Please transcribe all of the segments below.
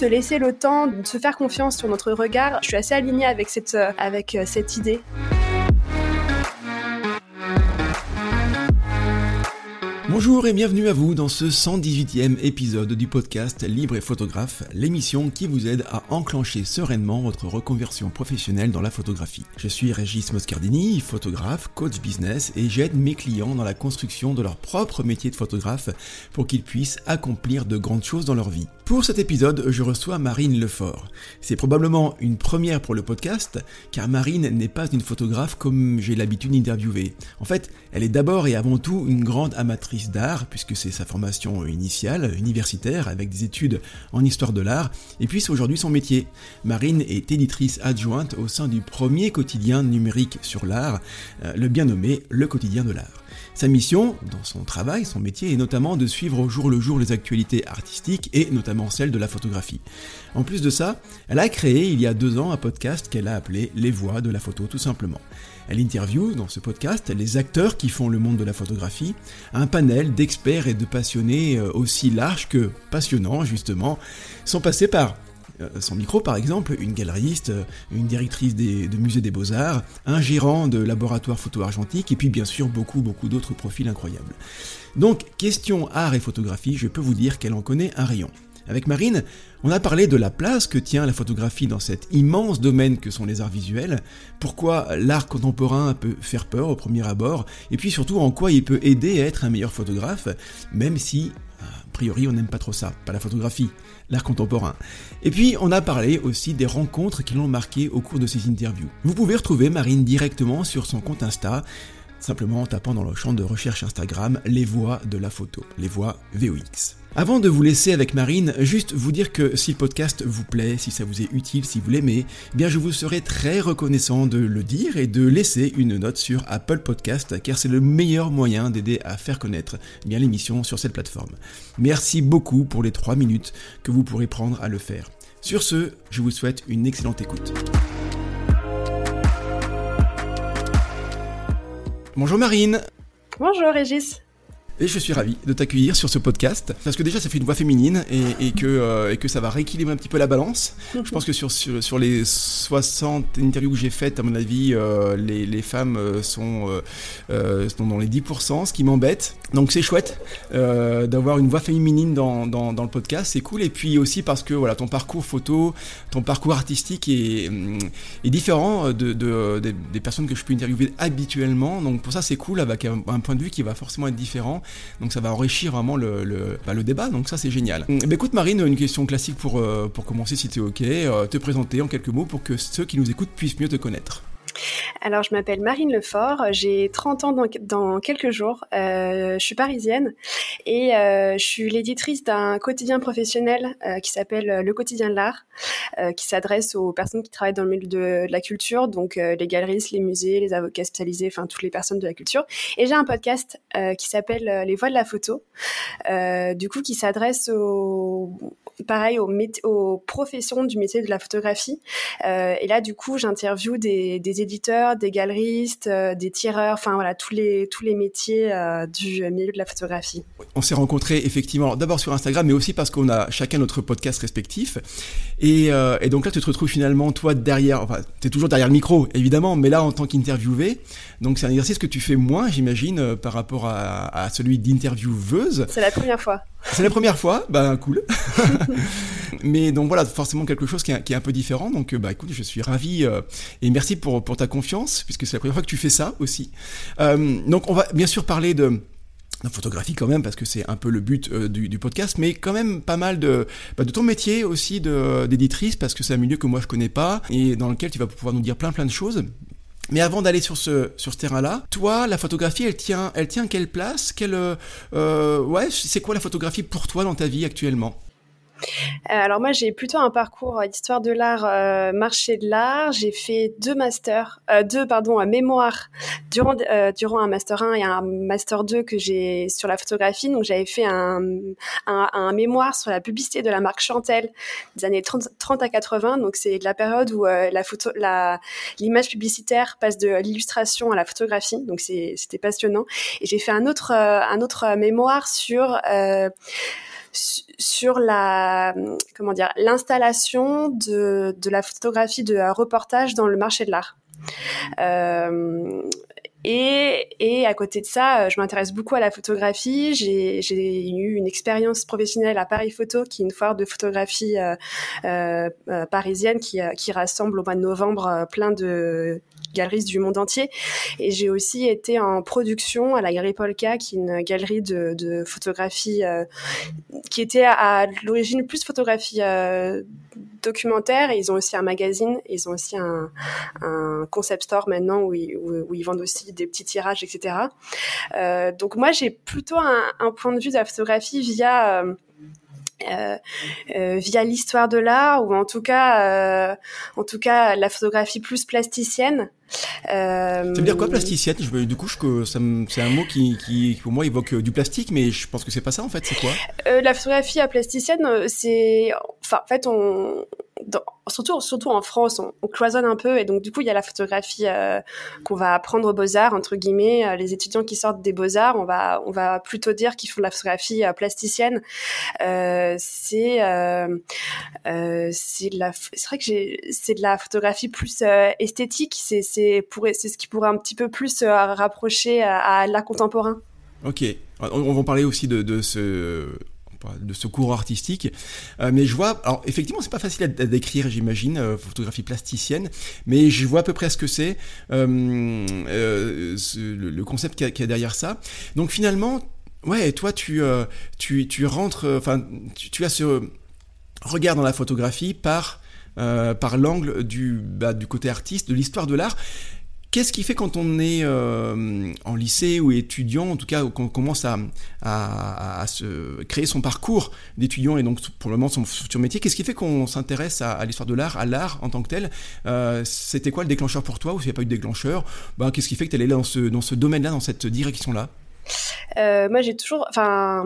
se laisser le temps de se faire confiance sur notre regard. Je suis assez alignée avec cette, avec cette idée. Bonjour et bienvenue à vous dans ce 118e épisode du podcast Libre et Photographe, l'émission qui vous aide à enclencher sereinement votre reconversion professionnelle dans la photographie. Je suis Régis Moscardini, photographe, coach business et j'aide mes clients dans la construction de leur propre métier de photographe pour qu'ils puissent accomplir de grandes choses dans leur vie. Pour cet épisode, je reçois Marine Lefort. C'est probablement une première pour le podcast, car Marine n'est pas une photographe comme j'ai l'habitude d'interviewer. En fait, elle est d'abord et avant tout une grande amatrice d'art, puisque c'est sa formation initiale, universitaire, avec des études en histoire de l'art, et puis c'est aujourd'hui son métier. Marine est éditrice adjointe au sein du premier quotidien numérique sur l'art, euh, le bien nommé Le quotidien de l'art. Sa mission, dans son travail, son métier, est notamment de suivre au jour le jour les actualités artistiques et notamment celles de la photographie. En plus de ça, elle a créé il y a deux ans un podcast qu'elle a appelé Les Voix de la photo tout simplement. Elle interviewe dans ce podcast les acteurs qui font le monde de la photographie, un panel d'experts et de passionnés euh, aussi large que passionnant justement, sont passés par euh, son micro par exemple, une galeriste, euh, une directrice de musée des beaux-arts, un gérant de laboratoire photo argentique et puis bien sûr beaucoup beaucoup d'autres profils incroyables. Donc question art et photographie, je peux vous dire qu'elle en connaît un rayon. Avec Marine, on a parlé de la place que tient la photographie dans cet immense domaine que sont les arts visuels, pourquoi l'art contemporain peut faire peur au premier abord, et puis surtout en quoi il peut aider à être un meilleur photographe, même si a priori, on n'aime pas trop ça, pas la photographie, l'art contemporain. Et puis, on a parlé aussi des rencontres qui l'ont marqué au cours de ces interviews. Vous pouvez retrouver Marine directement sur son compte Insta, simplement en tapant dans le champ de recherche Instagram les voix de la photo, les voix VOX. Avant de vous laisser avec Marine, juste vous dire que si le podcast vous plaît, si ça vous est utile, si vous l'aimez, eh bien je vous serai très reconnaissant de le dire et de laisser une note sur Apple Podcast car c'est le meilleur moyen d'aider à faire connaître bien l'émission sur cette plateforme. Merci beaucoup pour les 3 minutes que vous pourrez prendre à le faire. Sur ce, je vous souhaite une excellente écoute. Bonjour Marine. Bonjour Régis. Et je suis ravi de t'accueillir sur ce podcast parce que déjà ça fait une voix féminine et, que, euh, et que ça va rééquilibrer un petit peu la balance. Je pense que sur, sur, les 60 interviews que j'ai faites, à mon avis, euh, les, les, femmes euh, sont, dans les 10%, ce qui m'embête. Donc c'est chouette d'avoir une voix féminine dans, dans, dans le podcast, c'est cool. Et puis aussi parce que voilà, ton parcours photo, ton parcours artistique est, est différent de, de, des personnes que je peux interviewer habituellement. Donc pour ça c'est cool avec un, un point de vue qui va forcément être différent. Donc ça va enrichir vraiment le, le, bah, débat, donc ça c'est génial. Bah, écoute Marine, une question classique pour, euh, pour commencer si tu es ok, euh, te présenter en quelques mots pour que ceux qui nous écoutent puissent mieux te connaître. Alors, je m'appelle Marine Lefort, j'ai 30 ans dans, quelques jours, euh, je suis parisienne et euh, je suis l'éditrice d'un quotidien professionnel euh, qui s'appelle Le Quotidien de l'Art, qui s'adresse aux personnes qui travaillent dans le milieu de, la culture, donc les galeristes, les musées, les avocats spécialisés, enfin toutes les personnes de la culture. Et j'ai un podcast qui s'appelle Les Voix de la photo, du coup qui s'adresse aux, pareil aux, professions du métier de la photographie. et là, du coup, j'interviewe des, des éditeurs, des galeristes, euh, des tireurs, enfin voilà, tous les, tous les métiers euh, du milieu de la photographie. On s'est rencontrés effectivement d'abord sur Instagram, mais aussi parce qu'on a chacun notre podcast respectif. Et, euh, et, donc là, tu te retrouves finalement, toi, derrière, enfin, tu es toujours derrière le micro, évidemment, mais là, en tant qu'interviewé. Donc c'est un exercice que tu fais moins, j'imagine, par rapport à, à celui d'intervieweuse. C'est la première fois. C'est la première fois, ben cool. mais donc voilà, forcément quelque chose qui est, qui est un peu différent. Donc bah écoute, je suis ravi et merci pour, pour ta confiance, puisque c'est la première fois que tu fais ça aussi. Euh, donc on va bien sûr parler de la photographie quand même parce que c'est un peu le but euh, du, podcast mais quand même pas mal de bah, de ton métier aussi d'éditrice parce que c'est un milieu que moi je connais pas et dans lequel tu vas pouvoir nous dire plein plein de choses. Mais avant d'aller sur ce sur ce terrain-là, toi, la photographie, elle tient, elle tient quelle place? Quelle, euh, ouais, c'est quoi la photographie pour toi dans ta vie actuellement? Alors moi, j'ai plutôt un parcours d'histoire de l'art, euh, marché de l'art. J'ai fait deux masters, euh, deux pardon, mémoires durant durant un master 1 et un master 2 que j'ai sur la photographie. Donc j'avais fait un, un, mémoire sur la publicité de la marque Chantel des années 30, 30 à 80. Donc c'est de la période où l'image publicitaire passe de l'illustration à la photographie. Donc c'était passionnant. Et j'ai fait un autre un autre mémoire sur sur la comment dire l'installation de, de la photographie de reportage dans le marché de l'art. Euh, et, et, à côté de ça, je m'intéresse beaucoup à la photographie. J'ai eu une expérience professionnelle à Paris Photo, qui est une foire de photographie euh, euh, parisienne qui, qui, rassemble au mois de novembre plein de galeries du monde entier. Et j'ai aussi été en production à la Galerie Polka, qui est une galerie de, de photographie qui était à, l'origine plus photographie documentaire. Ils ont aussi un magazine. Ils ont aussi un, un concept store maintenant où ils, où, ils, vendent aussi des petits tirages, etc. Euh, donc moi, j'ai plutôt un, un, point de vue de la photographie via euh, euh, via l'histoire de l'art ou en tout cas euh, en tout cas la photographie plus plasticienne ça veut dire quoi plasticienne? Je, Du coup, c'est un mot qui, qui, pour moi évoque du plastique, mais je pense que c'est pas ça en fait. C'est quoi? La photographie à plasticienne, c'est, enfin, en fait, on, surtout, en France, on, cloisonne un peu et donc du coup il y a la photographie euh, qu'on va apprendre aux beaux arts entre guillemets. Euh, les étudiants qui sortent des beaux arts, on va plutôt dire qu'ils font de la photographie euh, plasticienne. c'est c'est la vrai que c'est de la photographie plus esthétique. C'est c'est c'est ce qui pourrait un petit peu plus rapprocher à, l'art contemporain. Ok, on va parler aussi de ce de ce courant artistique. Euh, mais je vois, alors effectivement, c'est pas facile à, décrire, j'imagine, euh, photographie plasticienne, mais je vois à peu près ce que c'est, euh, le, concept qu'il y, a derrière ça. Donc finalement, ouais, toi, tu, tu, tu rentres, enfin, tu, as ce regard dans la photographie par, par l'angle du, bah, du côté artiste, de l'histoire de l'art. Qu'est-ce qui fait quand on est euh, en lycée ou étudiant, en tout cas qu'on commence à, se créer son parcours d'étudiant et donc pour le moment son futur métier, qu'est-ce qui fait qu'on s'intéresse à, l'histoire de l'art, à l'art en tant que tel? Euh, C'était quoi le déclencheur pour toi ou s'il n'y a pas eu de déclencheur? Bah, Qu'est-ce qui fait que tu es dans ce, dans ce domaine-là, dans cette direction-là? Euh, moi, j'ai toujours, enfin,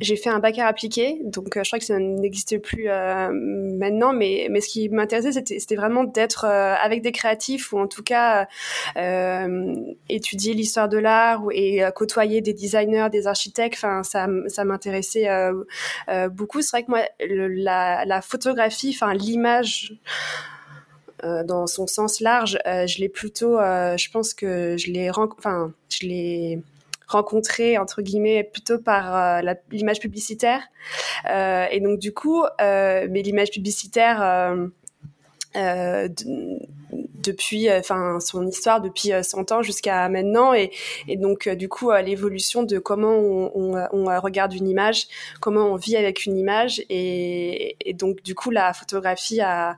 j'ai fait un bac à appliqué, donc euh, je crois que ça n'existe plus euh, maintenant, mais mais ce qui m'intéressait, c'était vraiment d'être avec des créatifs ou en tout cas étudier l'histoire de l'art et côtoyer des designers, des architectes. Enfin, ça ça m'intéressait beaucoup. C'est vrai que moi, la, la photographie, enfin l'image. dans son sens large, je l'ai plutôt, je pense que je l'ai, enfin, je l'ai rencontré entre guillemets plutôt par euh, l'image publicitaire. Euh, et donc du coup euh, mais l'image publicitaire depuis enfin son histoire depuis 100 ans jusqu'à maintenant. Et, donc du coup l'évolution de comment on, regarde une image comment on vit avec une image. Et, donc du coup la photographie a,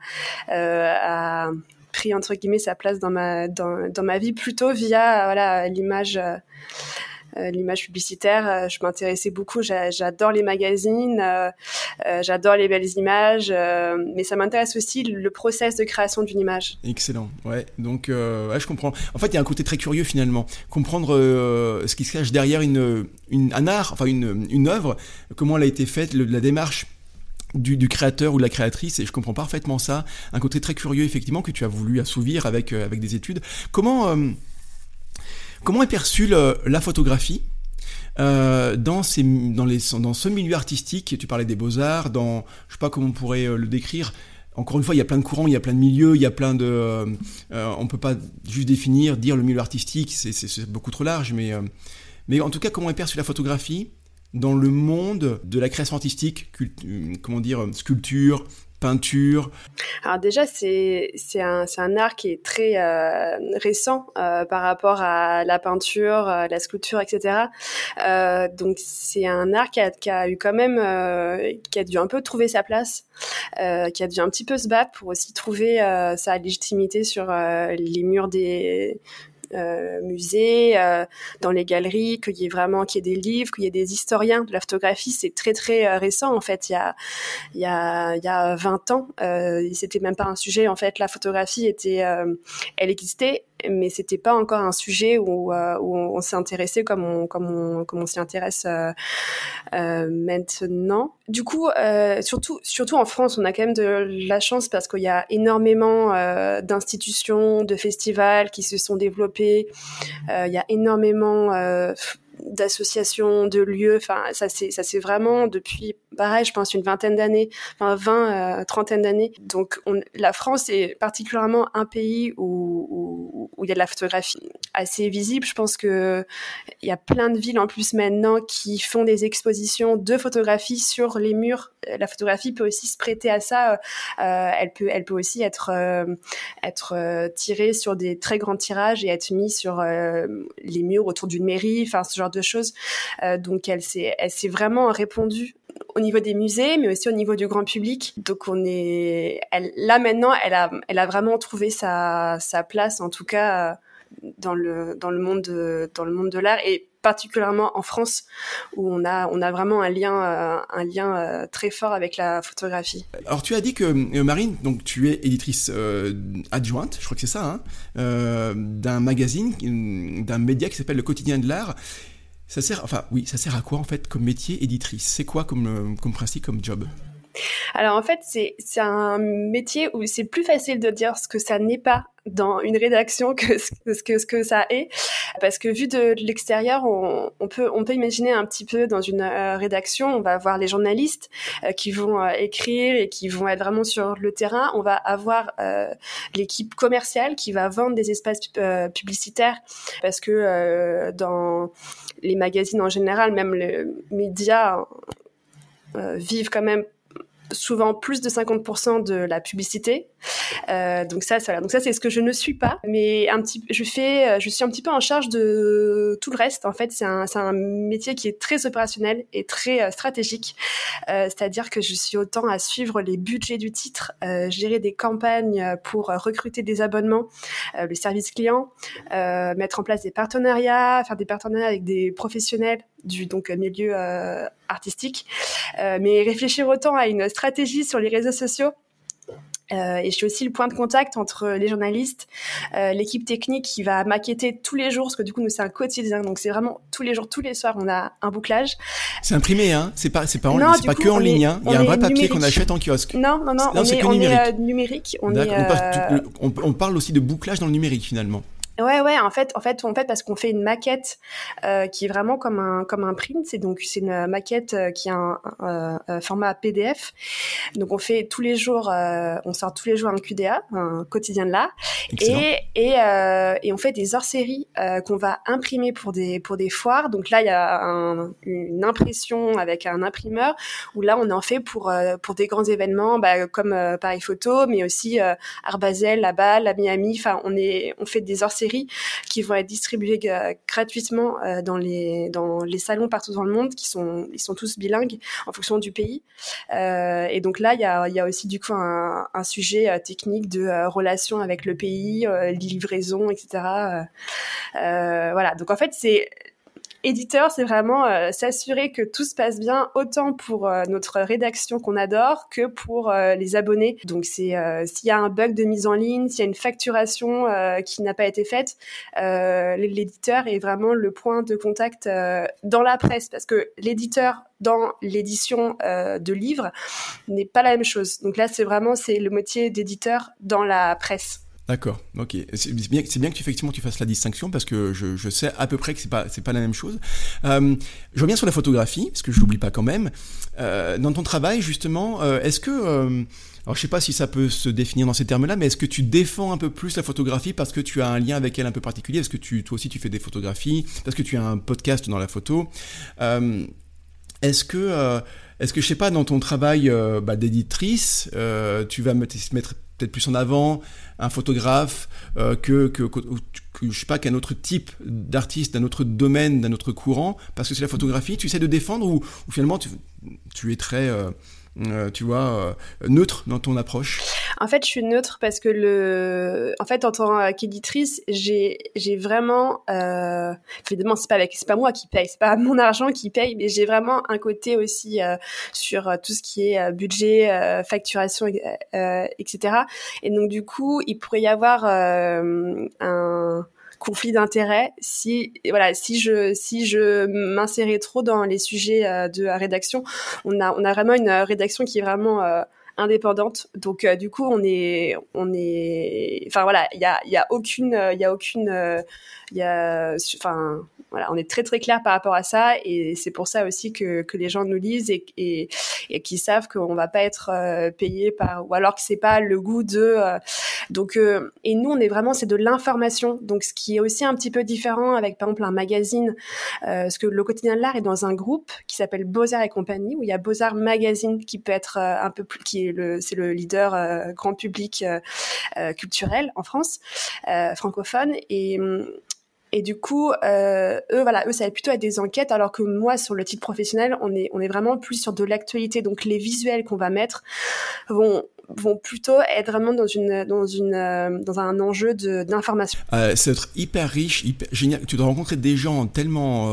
pris entre guillemets sa place dans ma dans, ma vie plutôt via voilà l'image l'image publicitaire, euh, je m'intéressais beaucoup. J'adore les magazines, euh, j'adore les belles images, mais ça m'intéresse aussi le process de création d'une image. Excellent. Ouais. Donc, je comprends. En fait, il y a un côté très curieux finalement, comprendre ce qui se cache derrière une, un art, enfin une, une œuvre, comment elle a été faite, la démarche du, du, créateur ou de la créatrice et je comprends parfaitement ça un côté très curieux effectivement que tu as voulu assouvir avec avec des études comment Comment est perçue la photographie euh, dans, ce milieu artistique, tu parlais des beaux-arts, dans, je sais pas comment on pourrait euh, le décrire, encore une fois, il y a plein de courants, il y a plein de milieux, il y a plein de... Euh, on peut pas juste définir, dire le milieu artistique, c'est beaucoup trop large, mais, mais en tout cas, comment est perçue la photographie dans le monde de la création artistique, comment dire, sculpture, peinture Alors déjà, c'est un, un art qui est très euh, récent euh, par rapport à la peinture, euh, la sculpture, etc. Donc c'est un art qui a, qui a, eu quand même, qui a dû un peu trouver sa place, qui a dû un petit peu se battre pour aussi trouver sa légitimité sur les murs des musées, euh, dans les galeries, qu'il y ait vraiment qu'il y ait des livres, qu'il y ait des historiens de la photographie. C'est très très euh, récent en fait. Il y a il y a il y a 20 ans, euh, c'était même pas un sujet en fait. La photographie était, elle existait mais c'était pas encore un sujet où, euh, où on, s'est intéressé comme on, comme on, comme on s'y intéresse euh, euh, maintenant. Du coup, euh, surtout, surtout en France, on a quand même de la chance parce qu'il y a énormément euh, d'institutions, de festivals qui se sont développés. Il y a énormément d'associations, de lieux. Enfin, ça c'est ça c'est vraiment depuis, pareil, je pense une vingtaine d'années, enfin 20, euh, trentaine d'années. Donc on, la France est particulièrement un pays où, il y a de la photographie assez visible. Je pense que il y a plein de villes en plus maintenant qui font des expositions de photographie sur les murs. La photographie peut aussi se prêter à ça. Euh, elle peut elle peut aussi être euh, être euh, tirée sur des très grands tirages et être mise sur les murs autour d'une mairie. Enfin ce genre de choses. Euh, donc elle s'est, elle s'est vraiment répandue au niveau des musées, mais aussi au niveau du grand public. Donc on est, elle, là maintenant, elle a, elle a vraiment trouvé sa, sa place, en tout cas dans le dans le monde de, dans le monde de l'art et particulièrement en France où on a on a vraiment un lien euh, un lien euh, très fort avec la photographie. Alors tu as dit que euh, Marine donc tu es éditrice adjointe, je crois que c'est ça, hein, d'un magazine, d'un média qui s'appelle le Quotidien de l'art. Ça sert, enfin oui, ça sert à quoi en fait comme métier éditrice? C'est quoi comme, comme principe, comme job? Alors en fait, c'est un métier où c'est plus facile de dire ce que ça n'est pas dans une rédaction que ce que, ce que ça est. Parce que vu de, l'extérieur on, peut on peut imaginer un petit peu dans une euh, rédaction on va avoir les journalistes euh, qui vont euh, écrire et qui vont être vraiment sur le terrain. On va avoir l'équipe commerciale qui va vendre des espaces publicitaires. Parce que dans les magazines en général même les médias vivent quand même souvent plus de 50% de la publicité. Euh, donc ça, voilà. Donc ça, c'est ce que je ne suis pas. Mais un petit, je fais, euh, je suis un petit peu en charge de tout le reste. En fait, c'est un, un métier qui est très opérationnel et très euh, stratégique. Euh, c'est-à-dire que je suis autant à suivre les budgets du titre, euh, gérer des campagnes pour recruter des abonnements, le service client, mettre en place des partenariats, faire des partenariats avec des professionnels du donc milieu artistique, mais réfléchir autant à une stratégie sur les réseaux sociaux euh, et je suis aussi le point de contact entre les journalistes, euh, l'équipe technique qui va maqueter tous les jours, parce que du coup nous c'est un quotidien, donc c'est vraiment tous les jours, tous les soirs on a un bouclage. C'est imprimé, hein C'est pas, c'est pas, en, c'est pas que en ligne, hein Il y a un vrai papier qu'on achète en kiosque. Non, non, non, on, est, on numérique. Est, euh, numérique. On, est, euh, on, on, parle aussi de bouclage dans le numérique finalement. Ouais, ouais. En fait, en fait, en fait, parce qu'on fait une maquette euh, qui est vraiment comme un comme un print. C'est donc c'est une maquette euh, qui a un, un, un, format PDF. Donc on fait tous les jours, euh, on sort tous les jours un QDA, un quotidien de l'art, et et, euh, et on fait des hors-séries euh, qu'on va imprimer pour des pour des foires. Donc là, il y a un, une impression avec un imprimeur où là on en fait pour euh, pour des grands événements, bah, comme Paris Photo, mais aussi Art Basel, là-bas, la Miami. Enfin, on est on fait des hors-séries qui vont être distribuées gratuitement euh, dans les dans les salons partout dans le monde, qui sont ils sont tous bilingues en fonction du pays. Euh, et donc là, il y a y a aussi du coup un, un sujet euh, technique de relation avec le pays, livraison, etc. voilà. Donc en fait, c'est Éditeur, c'est vraiment euh, s'assurer que tout se passe bien, autant pour euh, notre rédaction qu'on adore que pour euh, les abonnés. Donc c'est s'il y a un bug de mise en ligne, s'il y a une facturation qui n'a pas été faite, l'éditeur est vraiment le point de contact dans la presse parce que l'éditeur dans l'édition de livres n'est pas la même chose. Donc là, c'est vraiment c'est le métier d'éditeur dans la presse. D'accord, ok. C'est bien, que tu, effectivement tu fasses la distinction parce que je, sais à peu près que c'est pas c'est pas la même chose. Euh, je reviens sur la photographie parce que je l'oublie pas quand même. Euh, dans ton travail justement, euh, est-ce que alors je sais pas si ça peut se définir dans ces termes-là, mais est-ce que tu défends un peu plus la photographie parce que tu as un lien avec elle un peu particulier? Est-ce que toi aussi tu fais des photographies? Parce que tu as un podcast dans la photo Est-ce que est-ce que je sais pas dans ton travail bah, d'éditrice, tu vas mettre peut-être plus en avant un photographe euh, que, que, sais pas qu'un autre type d'artiste d'un autre domaine d'un autre courant parce que c'est la photographie tu essaies de défendre ou, finalement tu, tu es très euh, euh, tu vois, euh, neutre dans ton approche En fait, je suis neutre parce que le, en fait, en tant qu'éditrice, j'ai, vraiment, euh... évidemment, c'est pas pas moi qui paye, c'est pas mon argent qui paye, mais j'ai vraiment un côté aussi euh, sur tout ce qui est budget, facturation, etc. Et donc, du coup, il pourrait y avoir un conflit d'intérêt si voilà si je si je m'insérais trop dans les sujets euh, de rédaction on a on a vraiment une rédaction qui est vraiment euh, indépendante. Donc du coup, on est, on est, enfin voilà, il y a, y a aucune, il y a aucune, il y a, enfin voilà, on est très très clair par rapport à ça et c'est pour ça aussi que, que les gens nous lisent et, et, qu'ils savent qu'on va pas être euh, payé par ou alors que c'est pas le goût de euh, donc euh, et nous on est vraiment c'est de l'information donc ce qui est aussi un petit peu différent avec par exemple un magazine parce que le quotidien de l'art est dans un groupe qui s'appelle Beaux-Arts et compagnie où il y a Beaux-Arts Magazine qui peut être un peu plus qui c'est le leader grand public culturel en France francophone. Et et du coup, euh, eux, voilà, eux, ça va plutôt être des enquêtes, alors que moi, sur le titre professionnel, on est, on est vraiment plus sur de l'actualité. Donc, les visuels qu'on va mettre vont vont plutôt être vraiment dans une dans une euh, dans un enjeu de d'information. Euh, c'est être hyper riche, hyper génial. Tu dois rencontrer des gens tellement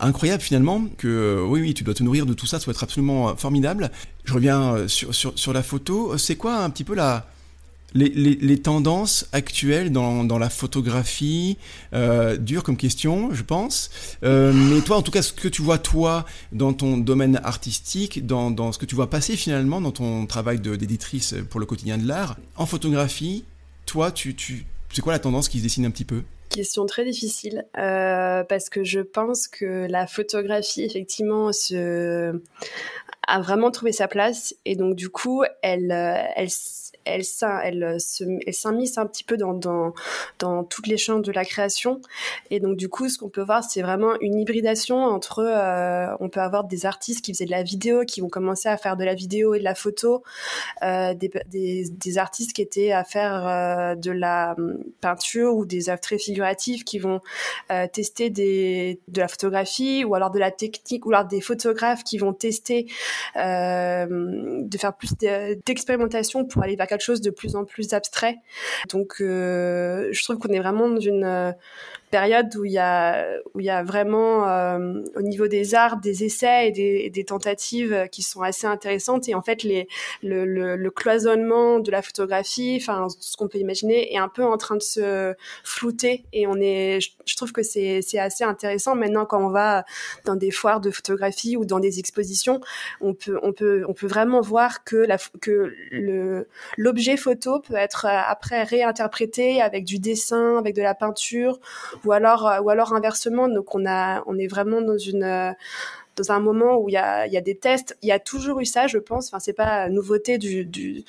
incroyables finalement que oui oui tu dois te nourrir de tout ça, ça doit être absolument formidable. Je reviens sur sur la photo. C'est quoi un petit peu la les, les, tendances actuelles dans, dans la photographie, euh, dur comme question, je pense. Euh, mais toi, en tout cas, ce que tu vois toi dans ton domaine artistique, dans, dans ce que tu vois passer finalement dans ton travail d'éditrice pour le quotidien de l'art, en photographie, toi, tu, tu, c'est quoi la tendance qui se dessine un petit peu? Question très difficile euh, parce que je pense que la photographie effectivement se a vraiment trouvé sa place et donc du coup elle elle elle, elle, euh, elle s'immisce un petit peu dans, dans, dans toutes les champs de la création. Et donc, du coup, ce qu'on peut voir, c'est vraiment une hybridation entre, euh, on peut avoir des artistes qui faisaient de la vidéo, qui vont commencer à faire de la vidéo et de la photo, euh, des, des, des, artistes qui étaient à faire euh, de la hum, peinture ou des œuvres très figuratives qui vont euh, tester des, de la photographie ou alors de la technique ou alors des photographes qui vont tester euh, de faire plus d'expérimentation pour aller vers quelque chose de plus en plus abstrait. Donc, euh, je trouve qu'on est vraiment dans une période où il y a, où il y a vraiment, euh, au niveau des arts, des essais et des, des, tentatives qui sont assez intéressantes. Et en fait, les, le, le, le cloisonnement de la photographie, enfin, ce qu'on peut imaginer, est un peu en train de se flouter. Et on est, je, trouve que c'est, assez intéressant maintenant quand on va dans des foires de photographie ou dans des expositions, on peut, on peut, on peut vraiment voir que la, que l'objet photo peut être après réinterprété avec du dessin, avec de la peinture ou alors euh, ou alors inversement. Donc on a on est vraiment dans une euh, dans un moment où il y a, y a des tests. Il y a toujours eu ça, je pense. Enfin, c'est pas nouveauté du, du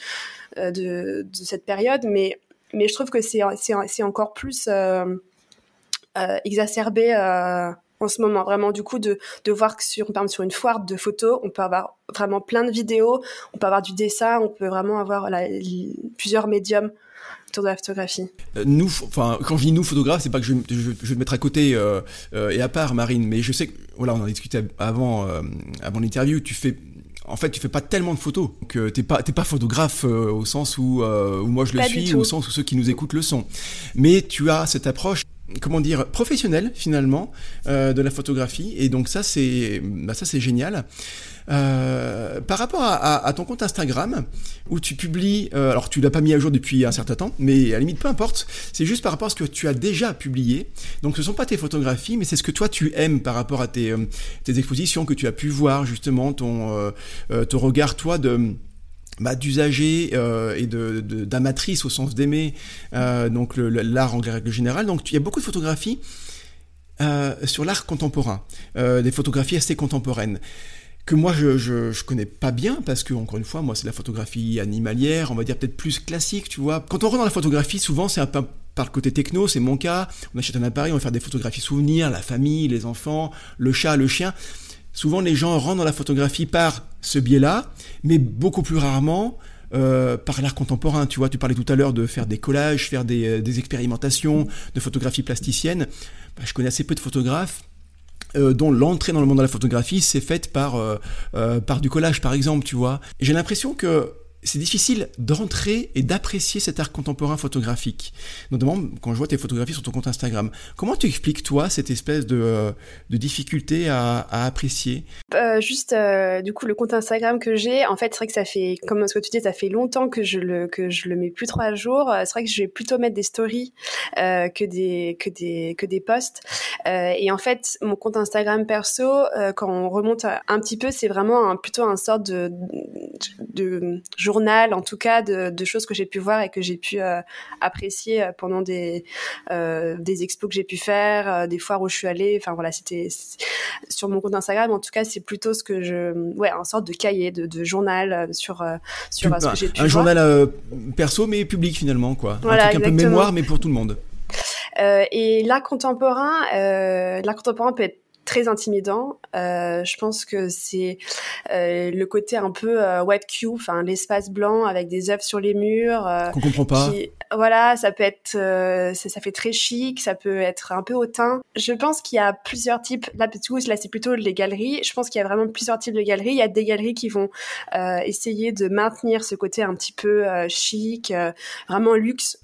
euh, de, de, cette période, mais mais je trouve que c'est c'est encore plus euh, exacerbé euh, en ce moment. Vraiment, du coup, de, de voir que sur, par exemple, sur une foire de photos, on peut avoir vraiment plein de vidéos, on peut avoir du dessin, on peut vraiment avoir là, plusieurs médiums de la photographie euh, Nous, enfin, quand je dis nous photographes, c'est pas que je, je, je, vais te mettre à côté euh, euh, et à part, Marine, mais je sais que, voilà, on a discuté avant, euh, avant l'interview, tu fais en fait, tu fais pas tellement de photos. Euh, t'es pas, t'es pas photographe euh, au sens où, euh, où moi je le suis, au sens où ceux qui nous écoutent le sont. Mais tu as cette approche comment dire professionnelle finalement de la photographie et donc ça c'est bah, ça c'est génial euh, par rapport à, ton compte Instagram, où tu publies, euh, alors tu l'as pas mis à jour depuis un certain temps, mais à la limite peu importe, c'est juste par rapport à ce que tu as déjà publié. Donc ce sont pas tes photographies, mais c'est ce que toi tu aimes par rapport à tes, euh, tes expositions que tu as pu voir justement, ton, ton regard toi de bah, d'usager et de, d'amatrice au sens d'aimer donc l'art en règle générale donc il y a beaucoup de photographies sur l'art contemporain des photographies assez contemporaines que moi je, je, connais pas bien parce que encore une fois moi c'est la photographie animalière on va dire peut-être plus classique tu vois quand on rentre dans la photographie souvent c'est un peu par le côté techno c'est mon cas on achète un appareil on va faire des photographies souvenirs la famille les enfants le chat le chien souvent les gens rentrent dans la photographie par ce biais là mais beaucoup plus rarement euh, par l'art contemporain. Tu vois, tu parlais tout à l'heure de faire des collages, faire des, euh, des expérimentations, de photographie plasticienne. Bah, je connais assez peu de photographes euh, dont l'entrée dans le monde de la photographie s'est faite par, euh, euh, par du collage, par exemple, tu vois. J'ai l'impression que c'est difficile d'entrer et d'apprécier cet art contemporain photographique, notamment quand je vois tes photographies sur ton compte Instagram. Comment tu expliques, toi, cette espèce de, euh, difficulté à, apprécier? Euh, Juste, euh, du coup, le compte Instagram que j'ai, en fait, c'est vrai que ça fait, comme ce que tu dis, ça fait longtemps que je le, que je le mets plus trop à jour. C'est vrai que je vais plutôt mettre des stories que, des, que, des, que des posts. et en fait, mon compte Instagram perso, quand on remonte un petit peu, c'est vraiment plutôt un sorte de, de, de journal, en tout cas, de, de choses que j'ai pu voir et que j'ai pu apprécier pendant des, des expos que j'ai pu faire, des foires où je suis allée. Enfin voilà, c'était sur mon compte Instagram. En tout cas, c'est plutôt ce que je, ouais, une sorte de cahier, de, journal sur sur ce que j'ai pu Un journal perso mais public finalement, quoi. Voilà, un truc un peu mémoire mais pour tout le monde. Euh, et l'art contemporain, euh, l'art contemporain peut être très intimidant. Euh, je pense que c'est euh, le côté un peu euh, white cube, enfin l'espace blanc avec des œuvres sur les murs. Euh, Qu'on comprend pas. Qui, voilà, ça peut être, euh, ça, ça, fait très chic, ça peut être un peu hautain. Je pense qu'il y a plusieurs types. Là, là c'est plutôt les galeries. Je pense qu'il y a vraiment plusieurs types de galeries. Il y a des galeries qui vont euh, essayer de maintenir ce côté un petit peu chic, vraiment luxe,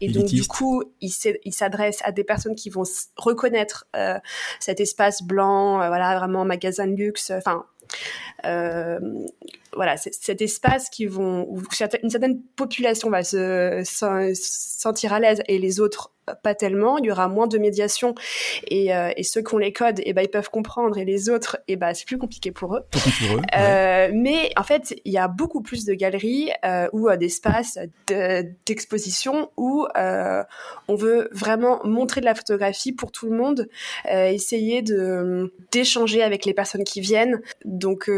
et donc du coup, ils s'adressent à des personnes qui vont reconnaître cet espace blanc, euh, voilà, vraiment magasin de luxe. Enfin, euh, voilà, cet espace qui vont, où une certaine population va se, sentir à l'aise et les autres pas tellement, il y aura moins de médiation et, euh, et ceux qui ont les codes, et eh ben ils peuvent comprendre et les autres, et eh ben c'est plus compliqué pour eux. Pour eux euh, Mais en fait, il y a beaucoup plus de galeries euh, ou euh, d'espaces d'exposition où euh, on veut vraiment montrer de la photographie pour tout le monde, essayer de d'échanger avec les personnes qui viennent. Donc,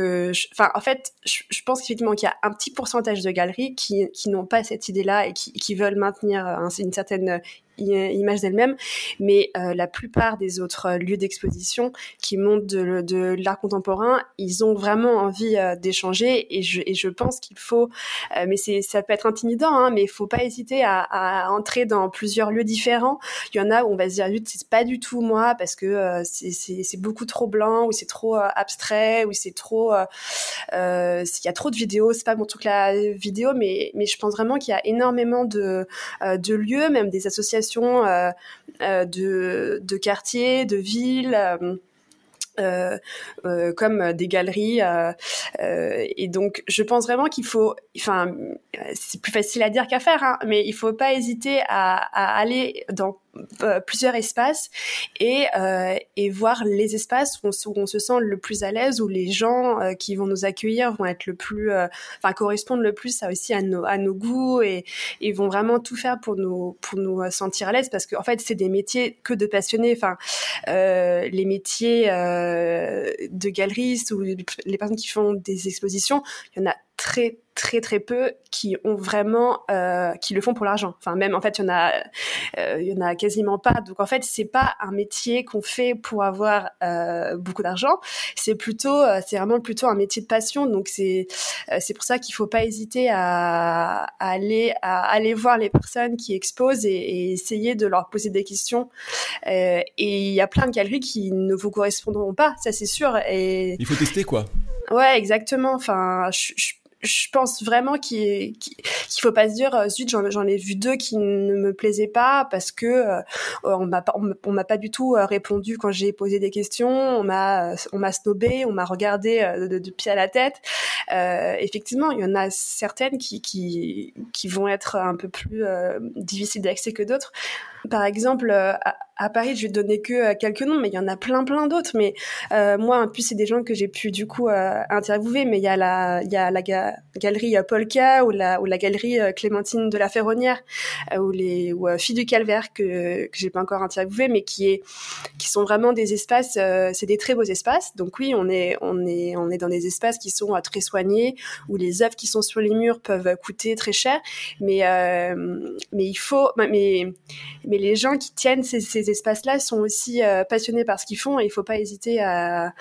enfin, en fait, je, je pense effectivement qu'il y a un petit pourcentage de galeries qui, n'ont pas cette idée-là et qui, qui veulent maintenir une certaine image d'elle-même, mais euh, la plupart des autres euh, lieux d'exposition qui montrent de, l'art contemporain, ils ont vraiment envie euh, d'échanger et je, pense qu'il faut, mais ça peut être intimidant, hein, mais il faut pas hésiter à, entrer dans plusieurs lieux différents. Il y en a où on va se dire, c'est pas du tout moi parce que c'est beaucoup trop blanc ou c'est trop abstrait ou c'est trop, il y a trop de vidéos, c'est pas mon truc la vidéo, mais mais je pense vraiment qu'il y a énormément de lieux, même des associations euh, euh, de, de quartiers, de villes. Euh, comme des galeries et donc je pense vraiment qu'il faut enfin c'est plus facile à dire qu'à faire hein, mais il faut pas hésiter à, aller dans plusieurs espaces et, euh, et voir les espaces où on, se, sent le plus à l'aise, où les gens euh, qui vont nous accueillir vont être le plus, euh, enfin correspondre le plus à aussi à nos, à nos goûts et, et vont vraiment tout faire pour nous pour nous sentir à l'aise parce qu'en en fait c'est des métiers que de passionnés. Enfin les métiers de galeristes ou les personnes qui font des expositions, il y en a très très très peu qui ont vraiment euh, qui le font pour l'argent. Enfin même en fait il y en a euh, il y en a quasiment pas. Donc en fait c'est pas un métier qu'on fait pour avoir euh, beaucoup d'argent. C'est plutôt euh, c'est vraiment plutôt un métier de passion. Donc c'est euh, c'est pour ça qu'il faut pas hésiter à, à, aller à aller voir les personnes qui exposent et, et essayer de leur poser des questions. Euh, et il y a plein de galeries qui ne vous correspondront pas ça c'est sûr. Et il faut tester quoi. Ouais exactement. Enfin je, je je pense vraiment qu'il qu'il faut pas se dire euh, zut j'en ai vu deux qui ne me plaisaient pas parce que euh, on m'a on m'a pas du tout euh, répondu quand j'ai posé des questions on m'a on m'a snobé on m'a regardé de, de, pied à la tête euh, effectivement il y en a certaines qui qui qui vont être un peu plus difficiles d'accès que d'autres par exemple, euh, à, Paris, je vais donner que euh, quelques noms, mais il y en a plein, plein d'autres. Mais euh, moi, en plus, c'est des gens que j'ai pu du coup interviewer. Mais il y a la, il y a la galerie Polka ou la, galerie Clémentine de la Ferronnière ou les Filles du Calvaire que que j'ai pas encore interviewé, mais qui sont vraiment des espaces. c'est des très beaux espaces. Donc oui, on est dans des espaces qui sont très soignés où les œuvres qui sont sur les murs peuvent coûter très cher. Mais il faut mais les gens qui tiennent ces, ces espaces-là sont aussi euh, passionnés par ce qu'ils font et il faut pas hésiter à,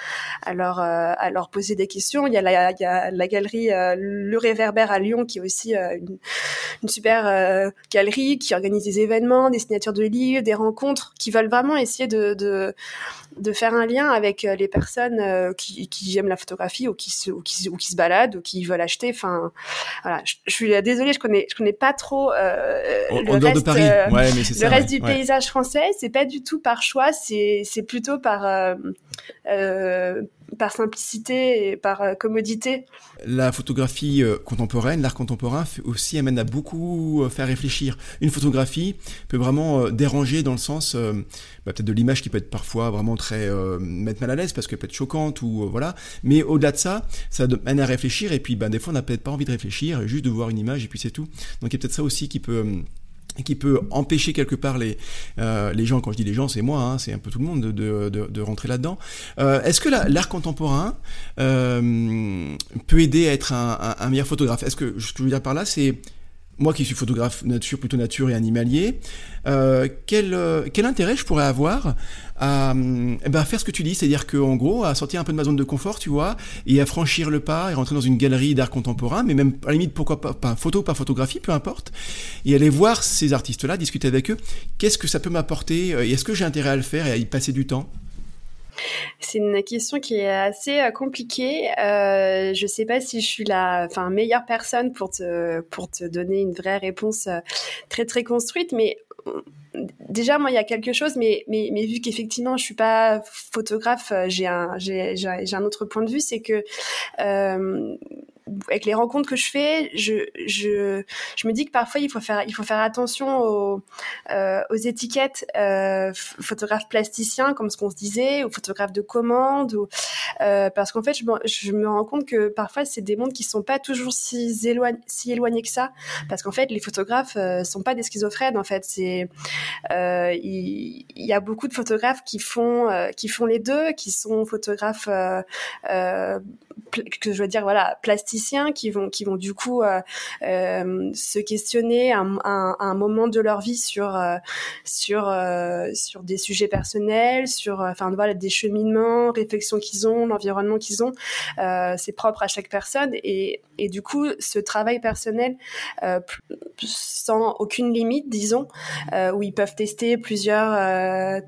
leur euh, poser des questions. Il y a la, galerie euh, le Réverbère à Lyon, qui est aussi une, une, super galerie, qui organise des événements, des signatures de livres, des rencontres, qui veulent vraiment essayer de, de, de faire un lien avec les personnes qui, qui aiment la photographie ou qui se, ou qui, ou qui se baladent ou qui veulent acheter. Enfin, voilà. Je, je suis désolée, je connais, je connais pas trop le reste, de Paris. Ouais, mais le reste du paysage français. C'est pas du tout par choix, c'est c'est plutôt par euh, euh, par simplicité et par euh, commodité. La photographie contemporaine, l'art contemporain aussi amène à beaucoup faire réfléchir. Une photographie peut vraiment déranger dans le sens bah, peut-être de l'image qui peut être parfois vraiment très mettre mal à l'aise parce qu'elle peut être choquante ou voilà. Mais au-delà de ça, ça amène à réfléchir et puis ben des fois on n'a peut-être pas envie de réfléchir, juste de voir une image et puis c'est tout. Donc il y a peut-être ça aussi qui peut qui peut empêcher quelque part les, euh, les gens, quand je dis les gens, c'est moi, hein, c'est un peu tout le monde, de, de, de rentrer là-dedans. Euh, Est-ce que l'art contemporain euh, peut aider à être un, un, un meilleur photographe? Est-ce que ce que je veux dire par là, c'est moi qui suis photographe nature, plutôt nature et animalier, euh, quel, euh, quel intérêt je pourrais avoir à, eh ben, faire ce que tu dis, c'est-à-dire qu'en gros, à sortir un peu de ma zone de confort, tu vois, et à franchir le pas et rentrer dans une galerie d'art contemporain, mais même à la limite, pourquoi pas, pas photo, pas photographie, peu importe, et aller voir ces artistes-là, discuter avec eux, qu'est-ce que ça peut m'apporter, euh, et est-ce que j'ai intérêt à le faire et à y passer du temps? C'est une question qui est assez euh, compliquée. Euh, je ne sais pas si je suis la meilleure personne pour te, donner une vraie réponse euh, très très construite, mais déjà moi il y a quelque chose mais vu qu'effectivement je suis pas photographe j'ai un autre point de vue c'est que avec les rencontres que je fais, je, je, je me dis que parfois il faut faire, il faut faire attention aux, euh, aux étiquettes euh, photographe plasticien, comme ce qu'on se disait, ou photographe de commande, ou, euh, parce qu'en fait, je, je, me rends compte que parfois c'est des mondes qui sont pas toujours si, éloignés, si éloignés que ça, parce qu'en fait, les photographes euh, sont pas des schizophrènes. En fait, c'est euh, il, il, y a beaucoup de photographes qui font euh, qui font les deux, qui sont photographes que je veux dire voilà plasticiens qui vont qui vont du coup euh, euh, se questionner à un, moment de leur vie sur euh, sur euh, sur des sujets personnels sur enfin voilà des cheminements réflexions qu'ils ont l'environnement qu'ils ont c'est propre à chaque personne. Et et du coup ce travail personnel sans aucune limite disons où ils peuvent tester plusieurs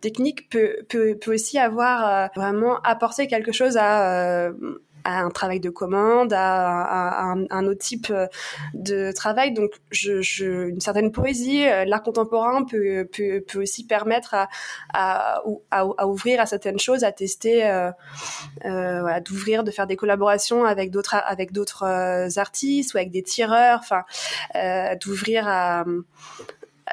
techniques peut, peut peut aussi avoir vraiment apporté quelque chose à à un travail de commande, à, un, autre type euh, de travail. Donc, je, je une certaine poésie, euh, l'art contemporain peut, peut, peut, aussi permettre à, ouvrir à certaines choses, à tester, euh, euh, voilà, d'ouvrir, de faire des collaborations avec d'autres avec d'autres artistes ou avec des tireurs, enfin, euh, d'ouvrir à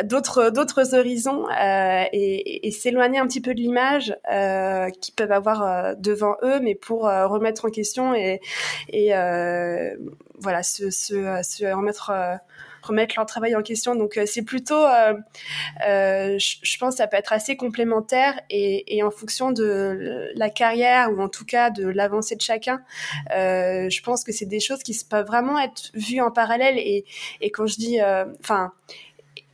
d'autres d'autres horizons euh, et, et s'éloigner un petit peu de l'image euh, qu'ils peuvent avoir euh, devant eux, mais pour euh, remettre en question et, et euh, voilà se, se, se remettre remettre leur travail en question. Donc c'est plutôt, je pense, ça peut être assez complémentaire et, et, en fonction de la carrière ou en tout cas de l'avancée de chacun, je pense que c'est des choses qui peuvent vraiment être vues en parallèle. Et, et quand je dis, enfin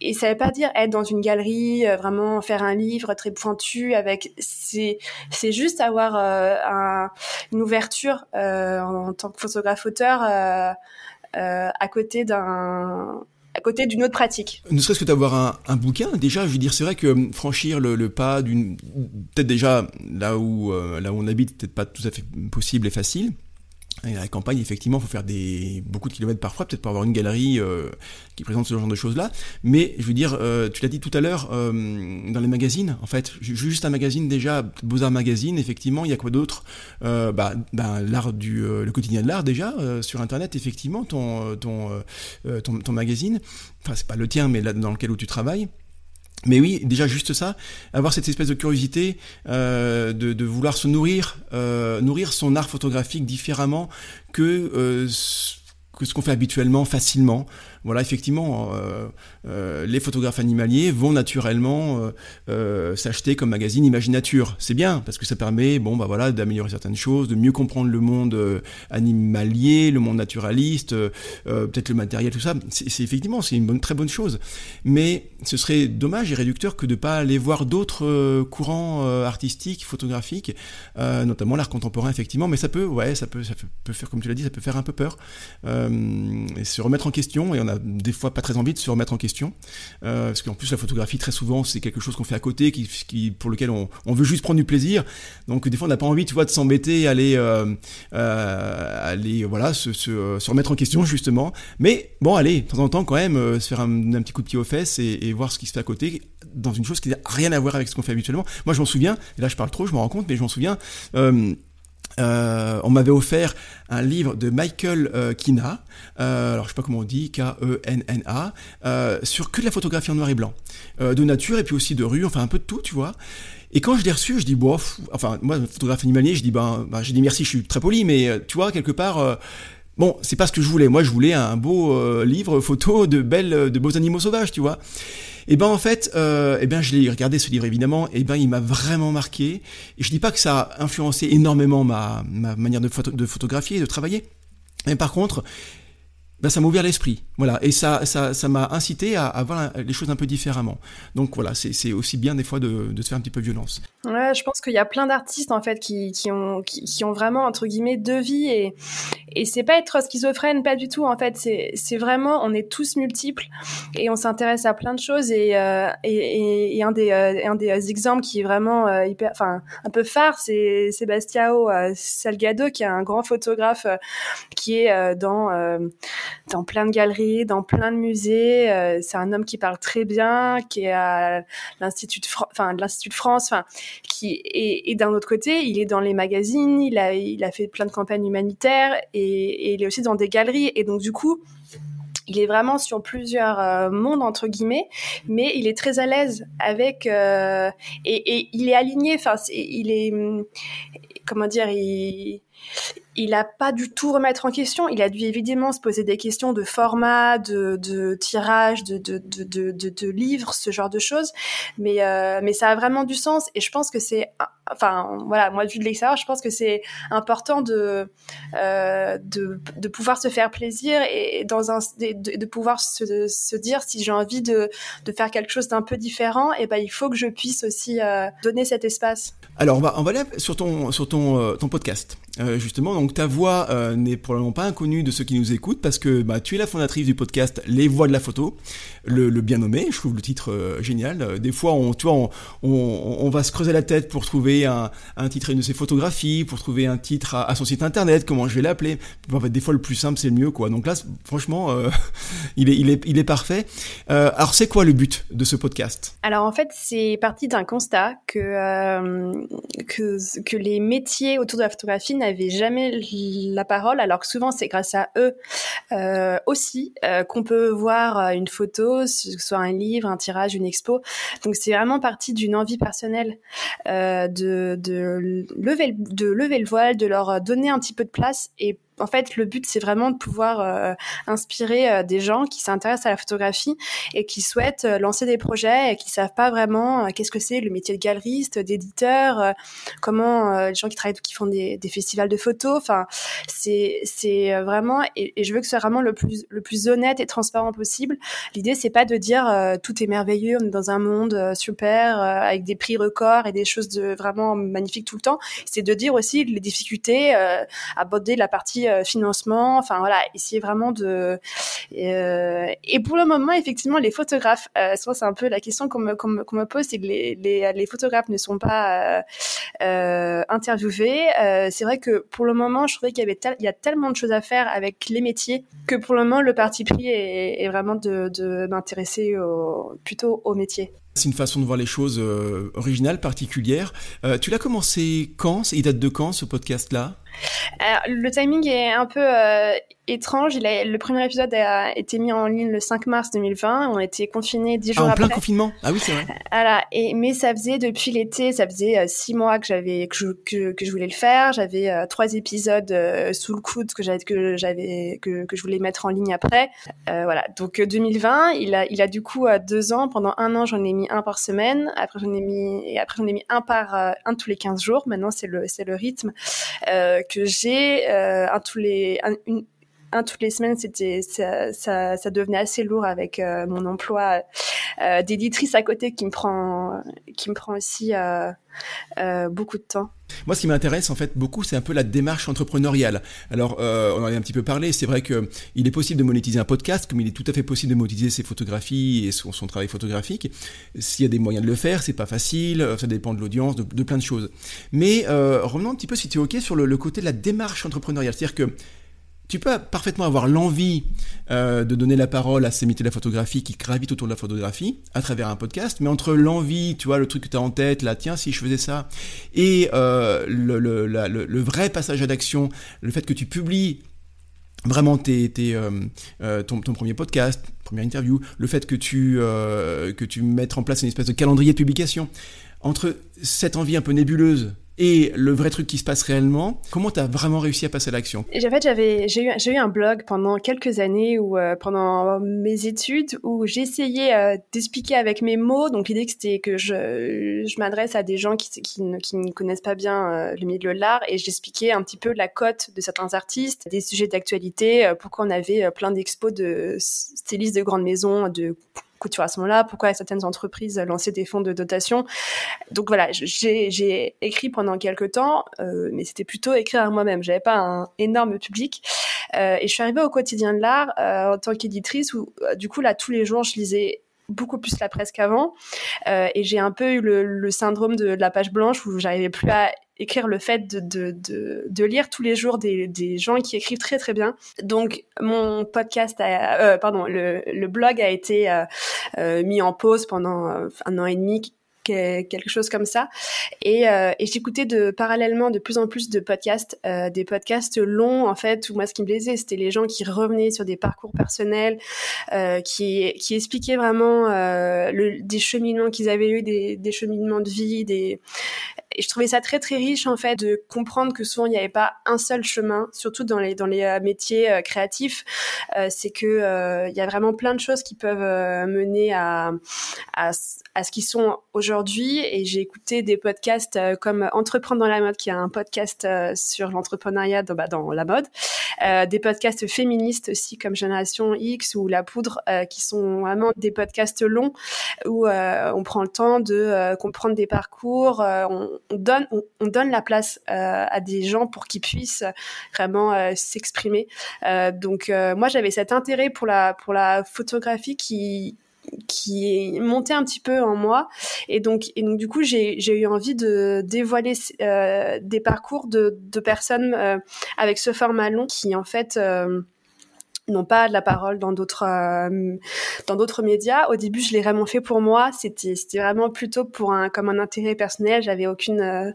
et ça veut pas dire être dans une galerie, euh, vraiment faire un livre très pointu avec. C'est c'est juste avoir euh, un, une ouverture euh, en, tant que photographe-auteur euh, euh, à côté d'un à côté d'une autre pratique. Ne serait-ce que d'avoir un, un, bouquin, déjà, je veux dire, c'est vrai que franchir le, le pas d'une, peut-être déjà là où là où on habite, peut-être pas tout à fait possible et facile. Et la campagne, effectivement, il faut faire des, beaucoup de kilomètres parfois, peut-être pour avoir une galerie euh, qui présente ce genre de choses-là. Mais je veux dire, euh, tu l'as dit tout à l'heure, euh, dans les magazines, en fait, juste un magazine déjà, Beaux-Arts Magazine, effectivement, il y a quoi d'autre euh, bah, bah, L'art du euh, le quotidien de l'art déjà, euh, sur Internet, effectivement, ton, ton, ton, ton, magazine. Enfin, c'est pas le tien, mais là, dans lequel où tu travailles. Mais oui, déjà juste ça, avoir cette espèce de curiosité euh, de, vouloir se nourrir, euh, nourrir son art photographique différemment que, euh, que ce qu'on fait habituellement, facilement. Voilà, effectivement, les photographes animaliers vont naturellement s'acheter comme magazine Imaginature. C'est bien parce que ça permet, bon, bah voilà, d'améliorer certaines choses, de mieux comprendre le monde animalier, le monde naturaliste, peut-être le matériel, tout ça. C'est effectivement, c'est une très bonne chose. Mais ce serait dommage et réducteur que de pas aller voir d'autres courants artistiques, photographiques, notamment l'art contemporain, effectivement. Mais ça peut, ouais, ça peut, ça peut faire, comme tu l'as dit, ça peut faire un peu peur. et se remettre en question, et on a des fois pas très envie de se remettre en question. parce qu'en plus, la photographie, très souvent, c'est quelque chose qu'on fait à côté, qui, pour lequel on, veut juste prendre du plaisir. Donc, des fois, on n'a pas envie, tu vois, de s'embêter, aller, aller, voilà, se, remettre en question, justement. Mais bon, allez, de temps en temps, quand même, se faire un, petit coup de pied aux fesses et, voir ce qui se fait à côté dans une chose qui n'a rien à voir avec ce qu'on fait habituellement. Moi, je m'en souviens, et là, je parle trop, je me rends compte, mais je m'en souviens. Euh, euh, on m'avait offert un livre de Michael euh, Kina, euh, alors je sais pas comment on dit, K-E-N-N-A, euh, sur que de la photographie en noir et blanc, de nature et puis aussi de rue, enfin un peu de tout, tu vois. Et quand je l'ai reçu, je dis bof, enfin moi photographe animalier, je dis ben, ben je dis merci, je suis très poli, mais tu vois quelque part. Bon, c'est pas ce que je voulais. Moi, je voulais un beau livre photo de belles, de beaux animaux sauvages, tu vois. Et ben en fait, euh, eh bien je l'ai regardé ce livre évidemment, et ben il m'a vraiment marqué. Et je dis pas que ça a influencé énormément ma, ma manière de, de photographier, de travailler. Mais par contre, ben, ça m'a ouvert l'esprit. Voilà, et ça, ça, ça m'a incité à, à, voir les choses un peu différemment. Donc voilà, c'est aussi bien des fois de, de, se faire un petit peu violence. Ouais, je pense qu'il y a plein d'artistes en fait qui, qui ont qui, qui, ont vraiment entre guillemets deux vies et et c'est pas être schizophrène, pas du tout. En fait, c'est vraiment on est tous multiples et on s'intéresse à plein de choses et euh, et, et, un des euh, un des exemples qui est vraiment euh, hyper, enfin un peu phare, c'est Sebastiao Salgado qui est un grand photographe qui est dans dans plein de galeries, dans plein de musées. Euh, c'est un homme qui parle très bien, qui est à l'institut, de enfin l'institut de France, enfin qui et, d'un autre côté, il est dans les magazines, il a fait plein de campagnes humanitaires et, il est aussi dans des galeries et donc du coup il est vraiment sur plusieurs euh, mondes entre guillemets, mais il est très à l'aise avec euh, et, et, il est aligné. Enfin, il est comment dire, il il a pas du tout remettre en question. Il a dû évidemment se poser des questions de format, de, de tirage, de, de, de, de, livres, ce genre de choses. Mais, euh, mais ça a vraiment du sens. Et je pense que c'est, enfin, voilà, moi, vu de l'extérieur, je pense que c'est important de, euh, de, pouvoir se faire plaisir et dans un, de, pouvoir se, se dire si j'ai envie de, de faire quelque chose d'un peu différent, et eh ben, il faut que je puisse aussi euh, donner cet espace. Alors, on va, on va aller sur ton, sur ton, euh, ton podcast. Justement, donc ta voix n'est probablement pas inconnue de ceux qui nous écoutent parce que bah, tu es la fondatrice du podcast Les Voix de la photo, le, bien nommé, je trouve le titre génial. Des fois, on, on, va se creuser la tête pour trouver un, titre à une de ses photographies, pour trouver un titre à, son site internet, comment je vais l'appeler. En fait, des fois, le plus simple, c'est le mieux, quoi. Donc là, franchement, il, est, il, est, il est parfait. alors, c'est quoi le but de ce podcast? Alors, en fait, c'est parti d'un constat que, que, que les métiers autour de la photographie n'avaient jamais la parole, alors que souvent c'est grâce à eux euh, aussi euh, qu'on peut voir euh, une photo, que ce soit un livre, un tirage, une expo. Donc c'est vraiment parti d'une envie personnelle de, de, lever, lever le voile, de leur donner un petit peu de place et en fait, le but, c'est vraiment de pouvoir euh, inspirer euh, des gens qui s'intéressent à la photographie et qui souhaitent euh, lancer des projets et qui savent pas vraiment qu'est-ce que c'est le métier de galeriste, d'éditeur, comment les gens qui travaillent, qui font des, festivals de photos. Enfin, c'est vraiment et, je veux que ce soit vraiment le plus le plus honnête et transparent possible. L'idée, c'est pas de dire tout est merveilleux, on est dans un monde super avec des prix records et des choses de vraiment magnifiques tout le temps. C'est de dire aussi les difficultés, aborder la partie euh, financement, enfin voilà, essayer vraiment de. Euh, et pour le moment, effectivement, les photographes, euh, soit c'est un peu la question qu'on me, me, pose, c'est que les, les, les, photographes ne sont pas interviewés. c'est vrai que pour le moment, je trouvais qu'il y avait il y a tellement de choses à faire avec les métiers que pour le moment, le parti pris est, vraiment de, de m'intéresser plutôt aux métiers. C'est une façon de voir les choses euh, originales, particulières. Euh, tu l'as commencé quand? Il date de quand ce podcast-là? Le timing est un peu étrange. Il a, le premier épisode a été mis en ligne le 5 mars 2020. On a été confinés dix jours ah, en après. plein confinement Ah oui, c'est vrai. Voilà. Et, mais ça faisait depuis l'été, ça faisait euh, six mois que j'avais que je, que, que je voulais le faire. J'avais euh, trois épisodes euh, sous le coude que j'avais que j'avais que, que je voulais mettre en ligne après. voilà. Donc 2020, il a il a du coup deux ans. Pendant un an, j'en ai mis un par semaine. Après j'en ai mis et après j'en ai mis un par un tous les 15 jours. Maintenant c'est le c'est le rythme que j'ai un tous les un, une un toutes les semaines, c'était ça, ça, ça, devenait assez lourd avec euh, mon emploi euh, d'éditrice à côté qui me prend qui me prend aussi euh, euh, beaucoup de temps. Moi, ce qui m'intéresse en fait beaucoup, c'est un peu la démarche entrepreneuriale. Alors, on en a un petit peu parlé. C'est vrai que il est possible de monétiser un podcast, comme il est tout à fait possible de monétiser ses photographies et son, travail photographique. S'il y a des moyens de le faire, c'est pas facile. Ça dépend de l'audience, de, plein de choses. Mais revenons un petit peu, si tu es ok, sur le côté de la démarche entrepreneuriale, c'est-à-dire que tu peux parfaitement avoir l'envie euh, de donner la parole à ces métiers de la photographie qui gravitent autour de la photographie à travers un podcast, mais entre l'envie, tu vois, le truc que tu as en tête, là, tiens, si je faisais ça, et euh, le, vrai passage à l'action, le fait que tu publies vraiment tes, tes, euh, ton, ton, premier podcast, première interview, le fait que tu, que tu mettes en place une espèce de calendrier de publication, entre cette envie un peu nébuleuse et le vrai truc qui se passe réellement, comment tu as vraiment réussi à passer à l'action? En fait, j'avais, j'ai eu, eu un blog pendant quelques années ou euh, pendant mes études où j'essayais euh, d'expliquer avec mes mots. Donc l'idée c'était que je, je m'adresse à des gens qui, qui, ne, qui ne connaissent pas bien euh, le milieu de l'art et j'expliquais un petit peu la cote de certains artistes, des sujets d'actualité, pourquoi on avait plein d'expos de stylistes de grandes maisons, de couture à ce moment-là, pourquoi certaines entreprises lançaient des fonds de dotation? Donc voilà, j'ai écrit pendant quelques temps, euh, mais c'était plutôt écrire à moi-même. J'avais pas un énorme public. Euh, et je suis arrivée au quotidien de l'art euh, en tant qu'éditrice où, euh, du coup, là, tous les jours, je lisais beaucoup plus la presse qu'avant. Euh, et j'ai un peu eu le, le syndrome de, de, la page blanche où j'arrivais plus à écrire le fait de, de, de, de, lire tous les jours des, des gens qui écrivent très très bien. Donc mon podcast, a, euh, pardon, le, le blog a été euh, euh, mis en pause pendant euh, un an et demi quelque chose comme ça. Et, euh, et j'écoutais de parallèlement de plus en plus de podcasts, euh, des podcasts longs en fait. Où moi, ce qui me plaisait, c'était les gens qui revenaient sur des parcours personnels, euh, qui qui expliquaient vraiment euh, le, des cheminements qu'ils avaient eu, des, des cheminements de vie, des et je trouvais ça très très riche en fait de comprendre que souvent il n'y avait pas un seul chemin, surtout dans les dans les euh, métiers euh, créatifs. Euh, c'est que euh, il y a vraiment plein de choses qui peuvent mener à, à, à ce qu'ils sont aujourd'hui. Et j'ai écouté des podcasts comme Entreprendre dans la mode, qui est un podcast sur l'entrepreneuriat dans, bah, dans la mode, des podcasts féministes aussi comme Génération X ou La Poudre, qui sont vraiment des podcasts longs où on prend le temps de comprendre des parcours, on donne, on, on, donne la place euh, à des gens pour qu'ils puissent vraiment euh, s'exprimer. Euh, donc moi j'avais cet intérêt pour la pour la photographie qui qui est monté un petit peu en moi et donc et donc du coup j'ai j'ai eu envie de dévoiler euh, des parcours de de personnes euh, avec ce format long qui en fait euh, n'ont pas de la parole dans d'autres euh, dans d'autres médias. Au début, je l'ai vraiment fait pour moi. C'était c'était vraiment plutôt pour un comme un intérêt personnel. J'avais aucune euh,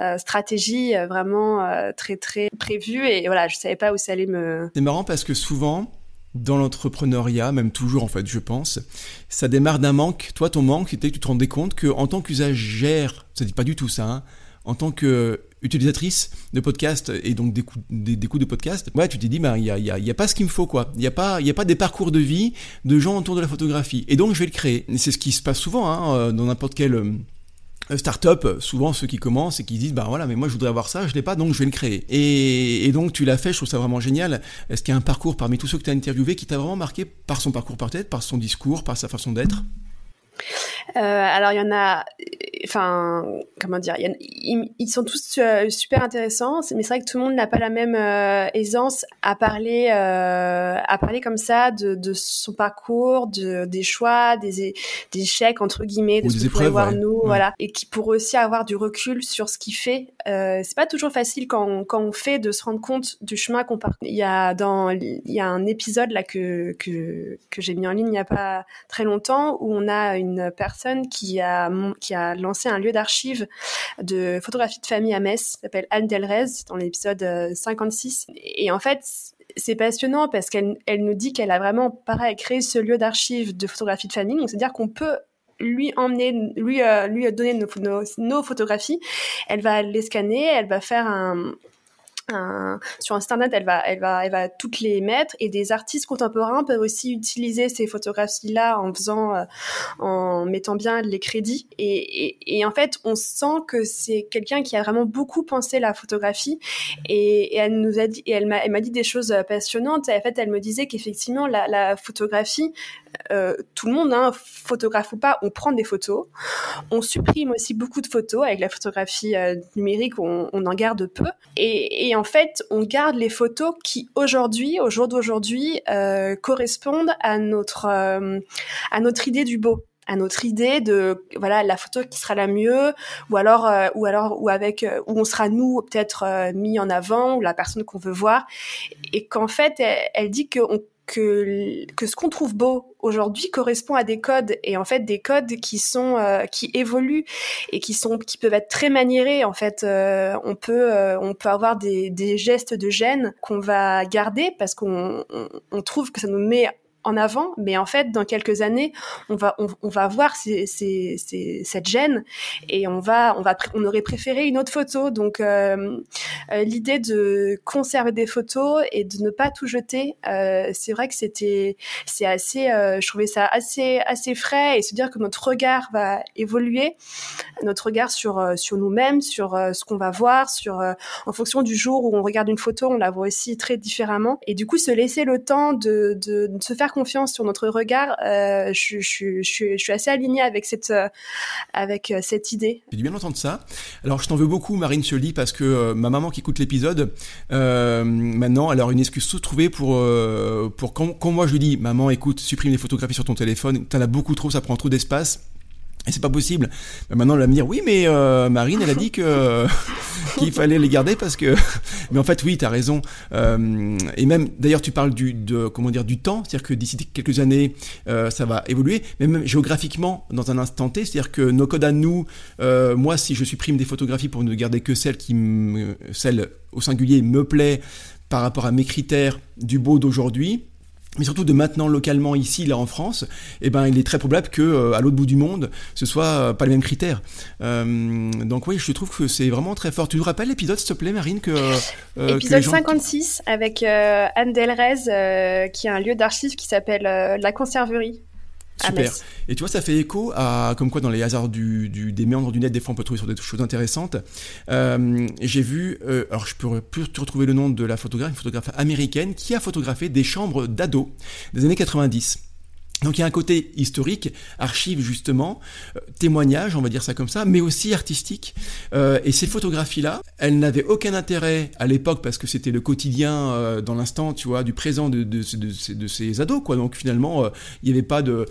euh stratégie vraiment très très prévue et voilà, je savais pas où ça allait me. C'est marrant parce que souvent dans l'entrepreneuriat, même toujours en fait, je pense, ça démarre d'un manque. Toi, ton manque, c'était que tu te rendais compte que en tant qu'usagère, ça dit pas du tout ça. Hein, en tant que utilisatrice de podcast et donc des, des de podcast, ouais, tu t'es dit, ben, il y a, y, a, y a pas ce qu'il me faut, quoi. Il n'y a pas, a pas des parcours de vie de gens autour de la photographie. Et donc, je vais le créer. C'est ce qui se passe souvent, hein, dans n'importe quel start-up, souvent ceux qui commencent et qui disent, bah voilà, mais moi je voudrais avoir ça, je l'ai pas, donc je vais le créer. Et, donc tu l'as fait, je trouve ça vraiment génial. Est-ce qu'il y a un parcours parmi tous ceux que tu as interviewés qui t'a vraiment marqué par son parcours par tête, par son discours, par sa façon d'être? Euh, alors il y en a enfin, comment dire, ils, sont tous euh, super intéressants, mais c'est vrai que tout le monde n'a pas la même euh, aisance à parler, euh, à parler comme ça de, de son parcours, de, des choix, des, des échecs entre guillemets, de ce qu'on pourrait voir nous, voilà, et qui pourrait aussi avoir du recul sur ce qu'il fait. C'est pas toujours facile quand on, quand on fait de se rendre compte du chemin qu'on parcourt. Il y a dans, il y a un épisode là que que, que j'ai mis en ligne il y a pas très longtemps où on a une personne qui a qui a lancé un lieu d'archives de photographie de famille à Metz, s'appelle Anne Delrez, dans l'épisode 56. Euh, Et en fait, c'est passionnant parce qu'elle elle nous dit qu'elle a vraiment, pareil, créé ce lieu d'archives de photographie de famille. Donc, c'est-à-dire qu'on peut lui emmener, lui, euh, donner nos, photographies. Elle va les scanner, elle va faire un, sur Internet, elle va, elle va, elle va toutes les mettre. Et des artistes contemporains peuvent aussi utiliser ces photographies-là en faisant, euh, en mettant bien les crédits. Et, et, et en fait, on sent que c'est quelqu'un qui a vraiment beaucoup pensé la photographie. Et, elle nous a dit, et elle m'a, elle m'a dit des choses passionnantes. Et en fait, elle me disait qu'effectivement, la, la photographie, euh, tout le monde, hein, photographe ou pas, on prend des photos. On supprime aussi beaucoup de photos avec la photographie euh, numérique, on, on, en garde peu. Et, et, en fait, on garde les photos qui aujourd'hui, au jour d'aujourd'hui, euh, correspondent à notre euh, à notre idée du beau à notre idée de voilà la photo qui sera la mieux ou alors euh, ou alors ou avec où on sera nous peut-être euh, mis en avant ou la personne qu'on veut voir et qu'en fait elle, elle dit que on que, que ce qu'on trouve beau aujourd'hui correspond à des codes et en fait des codes qui sont euh, qui évoluent et qui sont qui peuvent être très maniérés. En fait euh, on peut euh, on peut avoir des, des gestes de gêne qu'on va garder parce qu'on on, on trouve que ça nous met en avant, mais en fait, dans quelques années, on va on, va voir ces, ces, ces, cette gêne et on va on va on aurait préféré une autre photo. Donc euh, euh, l'idée de conserver des photos et de ne pas tout jeter, euh, c'est vrai que c'était c'est assez je trouvais ça assez assez frais et se dire que notre regard va évoluer, notre regard sur sur nous-mêmes, sur ce qu'on va voir, sur en fonction du jour où on regarde une photo, on la voit aussi très différemment et du coup se laisser le temps de, de, de se faire confiance sur notre regard, euh, je, suis assez alignée avec cette, euh, avec euh, cette idée. J'ai bien entendu ça. Alors je t'en veux beaucoup, Marine Scioli, parce que ma maman qui écoute l'épisode, maintenant, elle a une excuse toute trouvée pour, pour quand, quand, moi je lui dis, maman, écoute, supprime les photographies sur ton téléphone, t'en as beaucoup trop, ça prend trop d'espace. Et c'est pas possible. Mais maintenant, elle va me dire, oui, mais euh, Marine, elle a dit que qu'il fallait les garder parce que. mais en fait, oui, t'as raison. Euh, et même, d'ailleurs, tu parles du, de, comment dire, du temps, c'est-à-dire que d'ici quelques années, euh, ça va évoluer. Mais même géographiquement, dans un instant T, c'est-à-dire que nos codes à nous, moi, si je supprime des photographies pour ne garder que celles qui, celles au singulier, me plaît par rapport à mes critères du beau d'aujourd'hui mais surtout de maintenant localement ici là en France, eh ben il est très probable que euh, à l'autre bout du monde ce soit euh, pas les mêmes critères. Euh, donc oui, je trouve que c'est vraiment très fort. Tu nous rappelles l'épisode s'il te plaît Marine que euh, épisode que gens... 56 avec Anne Delrez qui a un lieu d'archives qui s'appelle la Conserverie. Super. Et tu vois, ça fait écho à, comme quoi dans les hasards du, du, des méandres du net, des fois on peut trouver sur des choses intéressantes. Euh, J'ai vu, euh, alors je peux plus retrouver le nom de la photographe, une photographe américaine qui a photographié des chambres d'ados des années 90. Donc il y a un côté historique, archive justement, euh, témoignage, on va dire ça comme ça, mais aussi artistique. Euh, et ces photographies-là, elles n'avaient aucun intérêt à l'époque parce que c'était le quotidien euh, dans l'instant, tu vois, du présent de, ces ados, quoi. Donc finalement, il n'y avait pas de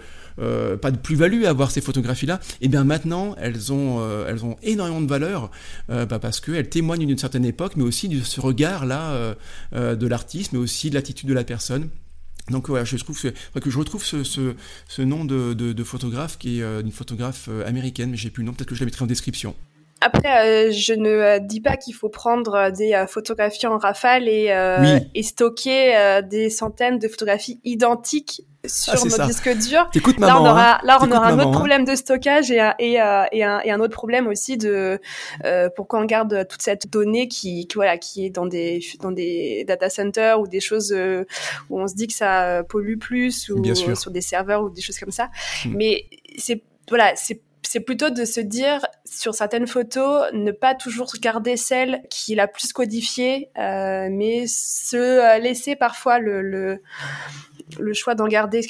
pas de plus-value à avoir ces photographies-là. Et bien maintenant, elles ont elles ont énormément de valeur bah, parce qu'elles témoignent d'une certaine époque, mais aussi de ce regard-là de l'artiste, mais aussi de l'attitude de la personne. Donc voilà, je trouve que, que je retrouve ce, ce, ce nom de, de, de, photographe qui est euh, une photographe euh, américaine, mais j'ai plus le nom, peut-être que je la mettrai en description. Après, euh, je ne euh, dis pas qu'il faut prendre des euh, photographies en rafale et, oui. et stocker des centaines de photographies identiques sur ah, notre ça. disque dur. Écoute, là, on aura, hein. là, on aura un maman, autre hein. problème de stockage et, un, et, euh, et, un, et un autre problème aussi de euh, pourquoi on garde toute cette donnée qui, qui, voilà, qui est dans des, dans des data centers ou des choses euh, où on se dit que ça pollue plus ou sur des serveurs ou des choses comme ça. Hmm. Mais c'est, voilà, c'est c'est plutôt de se dire sur certaines photos ne pas toujours garder celle qui est la plus codifiée euh, mais se laisser parfois le, le, le choix d'en garder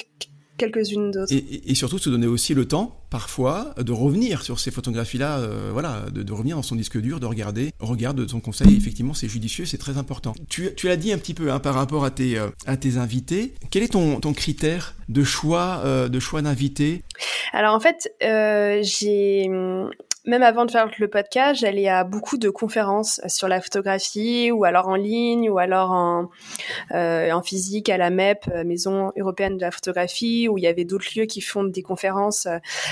quelques-unes d'autres. Et, surtout se donner aussi le temps, parfois, de revenir sur ces photographies-là, euh, voilà, de, revenir dans son disque dur, de regarder, regarde de ton conseil, effectivement, c'est judicieux, c'est très important. Tu, tu l'as dit un petit peu hein, par rapport à tes, euh, à tes invités. Quel est ton, ton critère de choix, euh, de choix d'invités? Alors en fait, j'ai même avant de faire le podcast, j'allais à beaucoup de conférences sur la photographie, ou alors en ligne, ou alors en, euh, physique à la MEP, euh, Maison européenne de la photographie, où il y avait d'autres lieux qui font des conférences.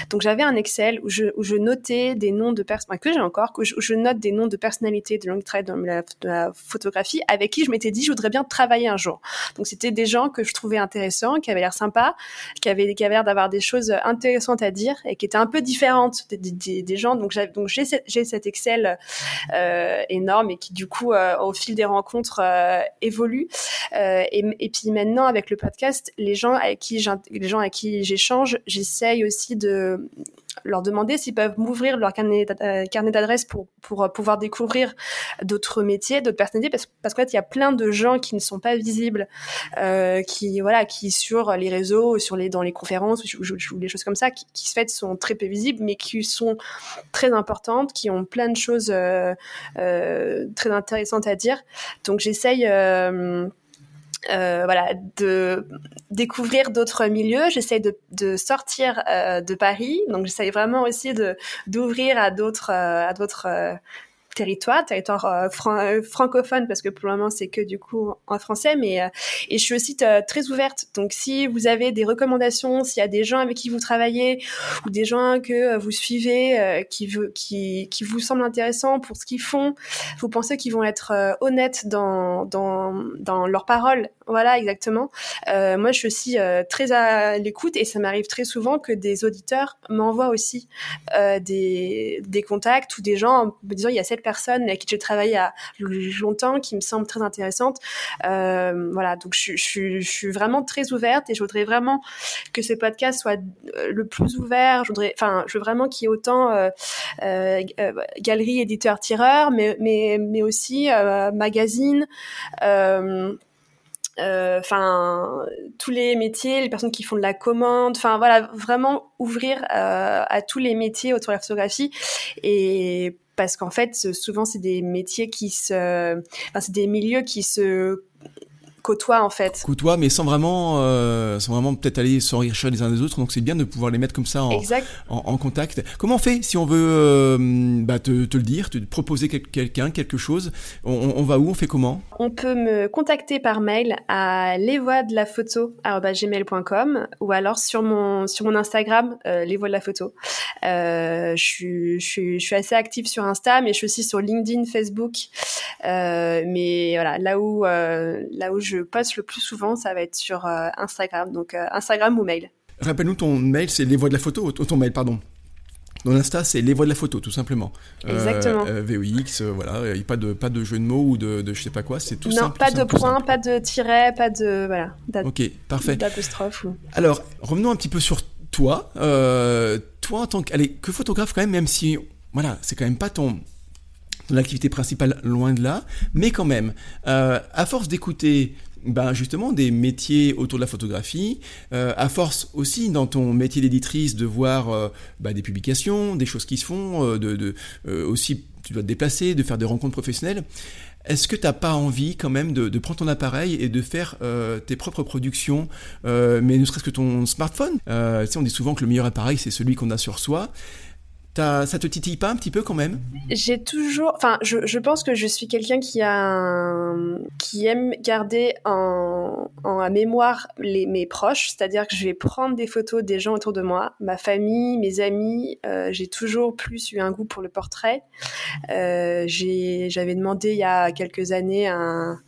Donc j'avais un Excel où je, où notais des noms de personnes, que j'ai encore, où je, note des noms de personnalités de longue traite dans la, la, photographie, avec qui je m'étais dit je voudrais bien travailler un jour. Donc c'était des gens que je trouvais intéressants, qui avaient l'air sympas, qui avaient, l'air d'avoir des choses intéressantes à dire et qui étaient un peu différentes des gens donc j'ai cet Excel euh, énorme et qui du coup euh, au fil des rencontres euh, évolue. Et, puis maintenant avec le podcast, les gens avec qui les gens avec qui j'échange, j'essaye aussi de leur demander s'ils peuvent m'ouvrir leur carnet d'adresse pour, pour pouvoir découvrir d'autres métiers, d'autres personnalités, parce, parce qu'en fait, il y a plein de gens qui ne sont pas visibles, euh, qui, voilà, qui sur les réseaux, sur les, dans les conférences ou, ou, des choses comme ça, qui, qui se fait sont très peu visibles, mais qui sont très importantes, qui ont plein de choses euh, euh, très intéressantes à dire. Donc, j'essaye, euh, euh, voilà, de découvrir d'autres milieux. J'essaie de, de, sortir euh, de Paris, donc j'essaie vraiment aussi de d'ouvrir à d'autres euh, à d'autres territoire, territoire euh, euh, francophone, parce que pour le moment c'est que du coup en français, mais euh, et je suis aussi très ouverte. Donc si vous avez des recommandations, s'il y a des gens avec qui vous travaillez ou des gens que vous suivez qui, qui, qui vous semblent intéressants pour ce qu'ils font, vous pensez qu'ils vont être honnêtes dans, dans, dans leurs paroles, voilà exactement. moi je suis aussi très à l'écoute et ça m'arrive très souvent que des auditeurs m'envoient aussi des, des contacts ou des gens me disant il y a cette personne avec qui j'ai travaillé à longtemps, qui me semble très intéressante. Euh, voilà, donc je, suis vraiment très ouverte et je voudrais vraiment que ce podcast soit euh, le plus ouvert. Je enfin, je veux vraiment qu'il y ait autant euh, euh, galerie, éditeur, tireur, mais mais mais aussi magazine. Enfin tous les métiers, les personnes qui font de la commande, enfin voilà, vraiment ouvrir euh, à tous les métiers autour de la photographie et parce qu'en fait, souvent, c'est des métiers qui se, enfin, c'est des milieux qui se côtoient en fait. Côtoient, mais sans vraiment, euh, sans vraiment peut-être aller s'enrichir les uns des autres. Donc c'est bien de pouvoir les mettre comme ça en, en, contact. Comment on fait si on veut euh, bah, te, te, le dire, te proposer quelqu'un, quelque chose? On, on, va où? On fait comment? On peut me contacter par mail à lesvoixdelaphoto@gmail.com ou alors sur mon sur mon Instagram euh, les voix de la photo. Euh, je suis je suis je suis assez active sur Insta, mais je suis aussi sur LinkedIn, Facebook. Euh, mais voilà, là où là où je je poste le plus souvent, ça va être sur euh, Instagram. Donc euh, Instagram ou mail. Rappelle-nous ton mail, c'est les voix de la photo, ton mail, pardon. Dans Insta, c'est les voix de la photo, tout simplement. Euh, Exactement. VOX, voilà, il n'y a pas de, pas de jeu de mots ou de, de je sais pas quoi, c'est tout non, simple. Non, pas de point, pas de tiret, pas de. Voilà. Ok, parfait. D'apostrophe. Alors, revenons un petit peu sur toi. toi, en tant que. Allez, que photographe, quand même, même si. Voilà, c'est quand même pas ton, l'activité principale, loin de là, mais quand même, euh, à force d'écouter ben justement des métiers autour de la photographie, euh, à force aussi dans ton métier d'éditrice de voir euh, ben, des publications, des choses qui se font, de, aussi tu dois te déplacer, de faire des rencontres professionnelles. Est-ce que tu n'as pas envie quand même de, prendre ton appareil et de faire tes propres productions, mais ne serait-ce que ton smartphone? On dit souvent que le meilleur appareil, c'est celui qu'on a sur soi ça te titille pas un petit peu quand même? J'ai toujours, enfin, je, je, pense que je suis quelqu'un qui a, qui aime garder en, en mémoire les, mes proches, c'est-à-dire que je vais prendre des photos des gens autour de moi, ma famille, mes amis. Euh, j'ai toujours plus eu un goût pour le portrait. Euh, j'avais demandé il y a quelques années un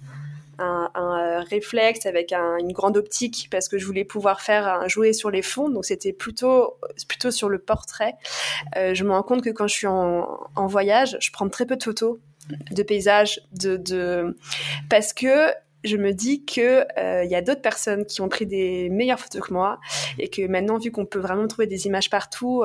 un, un, réflexe avec un, une grande optique parce que je voulais pouvoir faire un, jouer sur les fonds. Donc c'était plutôt plutôt sur le portrait. Euh, je me rends compte que quand je suis en, en, voyage, je prends très peu de photos de paysages, de, de parce que je me dis que il y a d'autres personnes qui ont pris des meilleures photos que moi et que maintenant, vu qu'on peut vraiment trouver des images partout,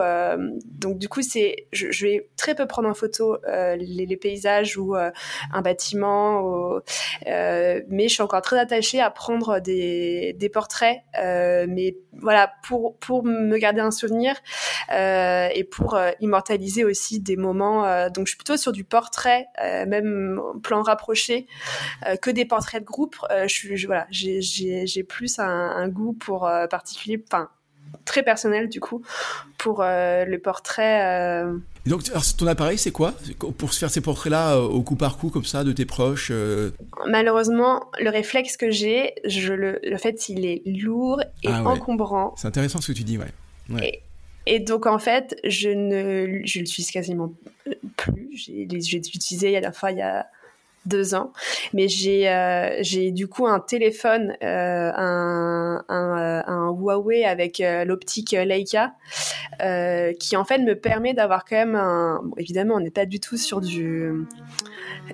donc du coup, c'est, je, je, vais très peu prendre en photo les, les, paysages ou un bâtiment, ou, mais je suis encore très attachée à prendre des, des portraits, mais voilà, pour pour me garder un souvenir et pour immortaliser aussi des moments. donc, je suis plutôt sur du portrait, même plan rapproché, que des portraits de groupe. Je suis, voilà, j'ai plus un, un, goût pour particulier, enfin très personnel du coup pour euh, le portrait. Euh. donc ton appareil c'est quoi? Pour se faire ces portraits là euh, au coup par coup comme ça de tes proches Malheureusement le réflexe que j'ai, je le, le fait il est lourd et ah encombrant. C'est intéressant ce que tu dis ouais. ouais. Et, donc en fait je ne je l'utilise quasiment plus. J'ai utilisé a la fois il y a deux ans. Mais j'ai euh, j'ai du coup un téléphone, euh, un, un, euh, un, Huawei avec euh, l'optique Leica, euh, qui en fait me permet d'avoir quand même un. Bon, évidemment, on n'est pas du tout sur du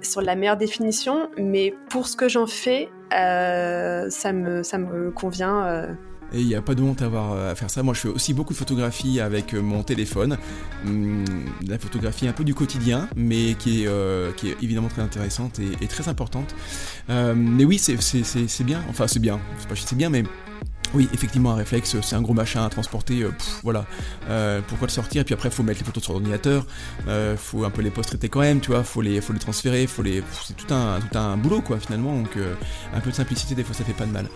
sur la meilleure définition, mais pour ce que j'en fais, ça me ça me convient et il n'y a pas de honte à, avoir, à faire ça. Moi, je fais aussi beaucoup de photographie avec euh, mon téléphone. Hum, la photographie un peu du quotidien, mais qui est, euh, qui est évidemment très intéressante et, très importante. Euh, mais oui, c'est bien. Enfin, c'est bien. C'est pas c'est bien, mais oui, effectivement, un réflexe, c'est un gros machin à transporter, euh, voilà. Euh, pourquoi le sortir? Et puis après, faut mettre les photos sur l'ordinateur, euh, faut un peu les post-traiter quand même, tu vois, faut les, faut les transférer, faut les, c'est tout un, tout un boulot, quoi, finalement. Donc, un peu de simplicité, des fois, ça fait pas de mal.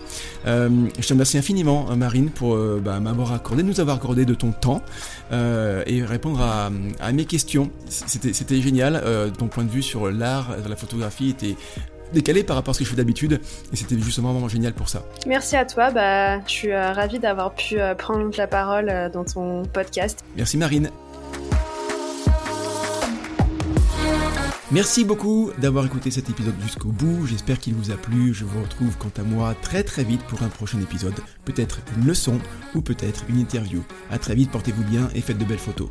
je te remercie infiniment, Marine, pour bah, m'avoir accordé, nous avoir accordé de ton temps et répondre à, à mes questions. C'était, c'était génial. ton point de vue sur l'art, la photographie était décalé par rapport à ce que je fais d'habitude. Et c'était justement vraiment génial pour ça. Merci à toi. Bah, je suis euh, ravie d'avoir pu euh, prendre la parole euh, dans ton podcast. Merci Marine. Merci beaucoup d'avoir écouté cet épisode jusqu'au bout, j'espère qu'il vous a plu, je vous retrouve quant à moi très très vite pour un prochain épisode, peut-être une leçon ou peut-être une interview. A très vite, portez-vous bien et faites de belles photos.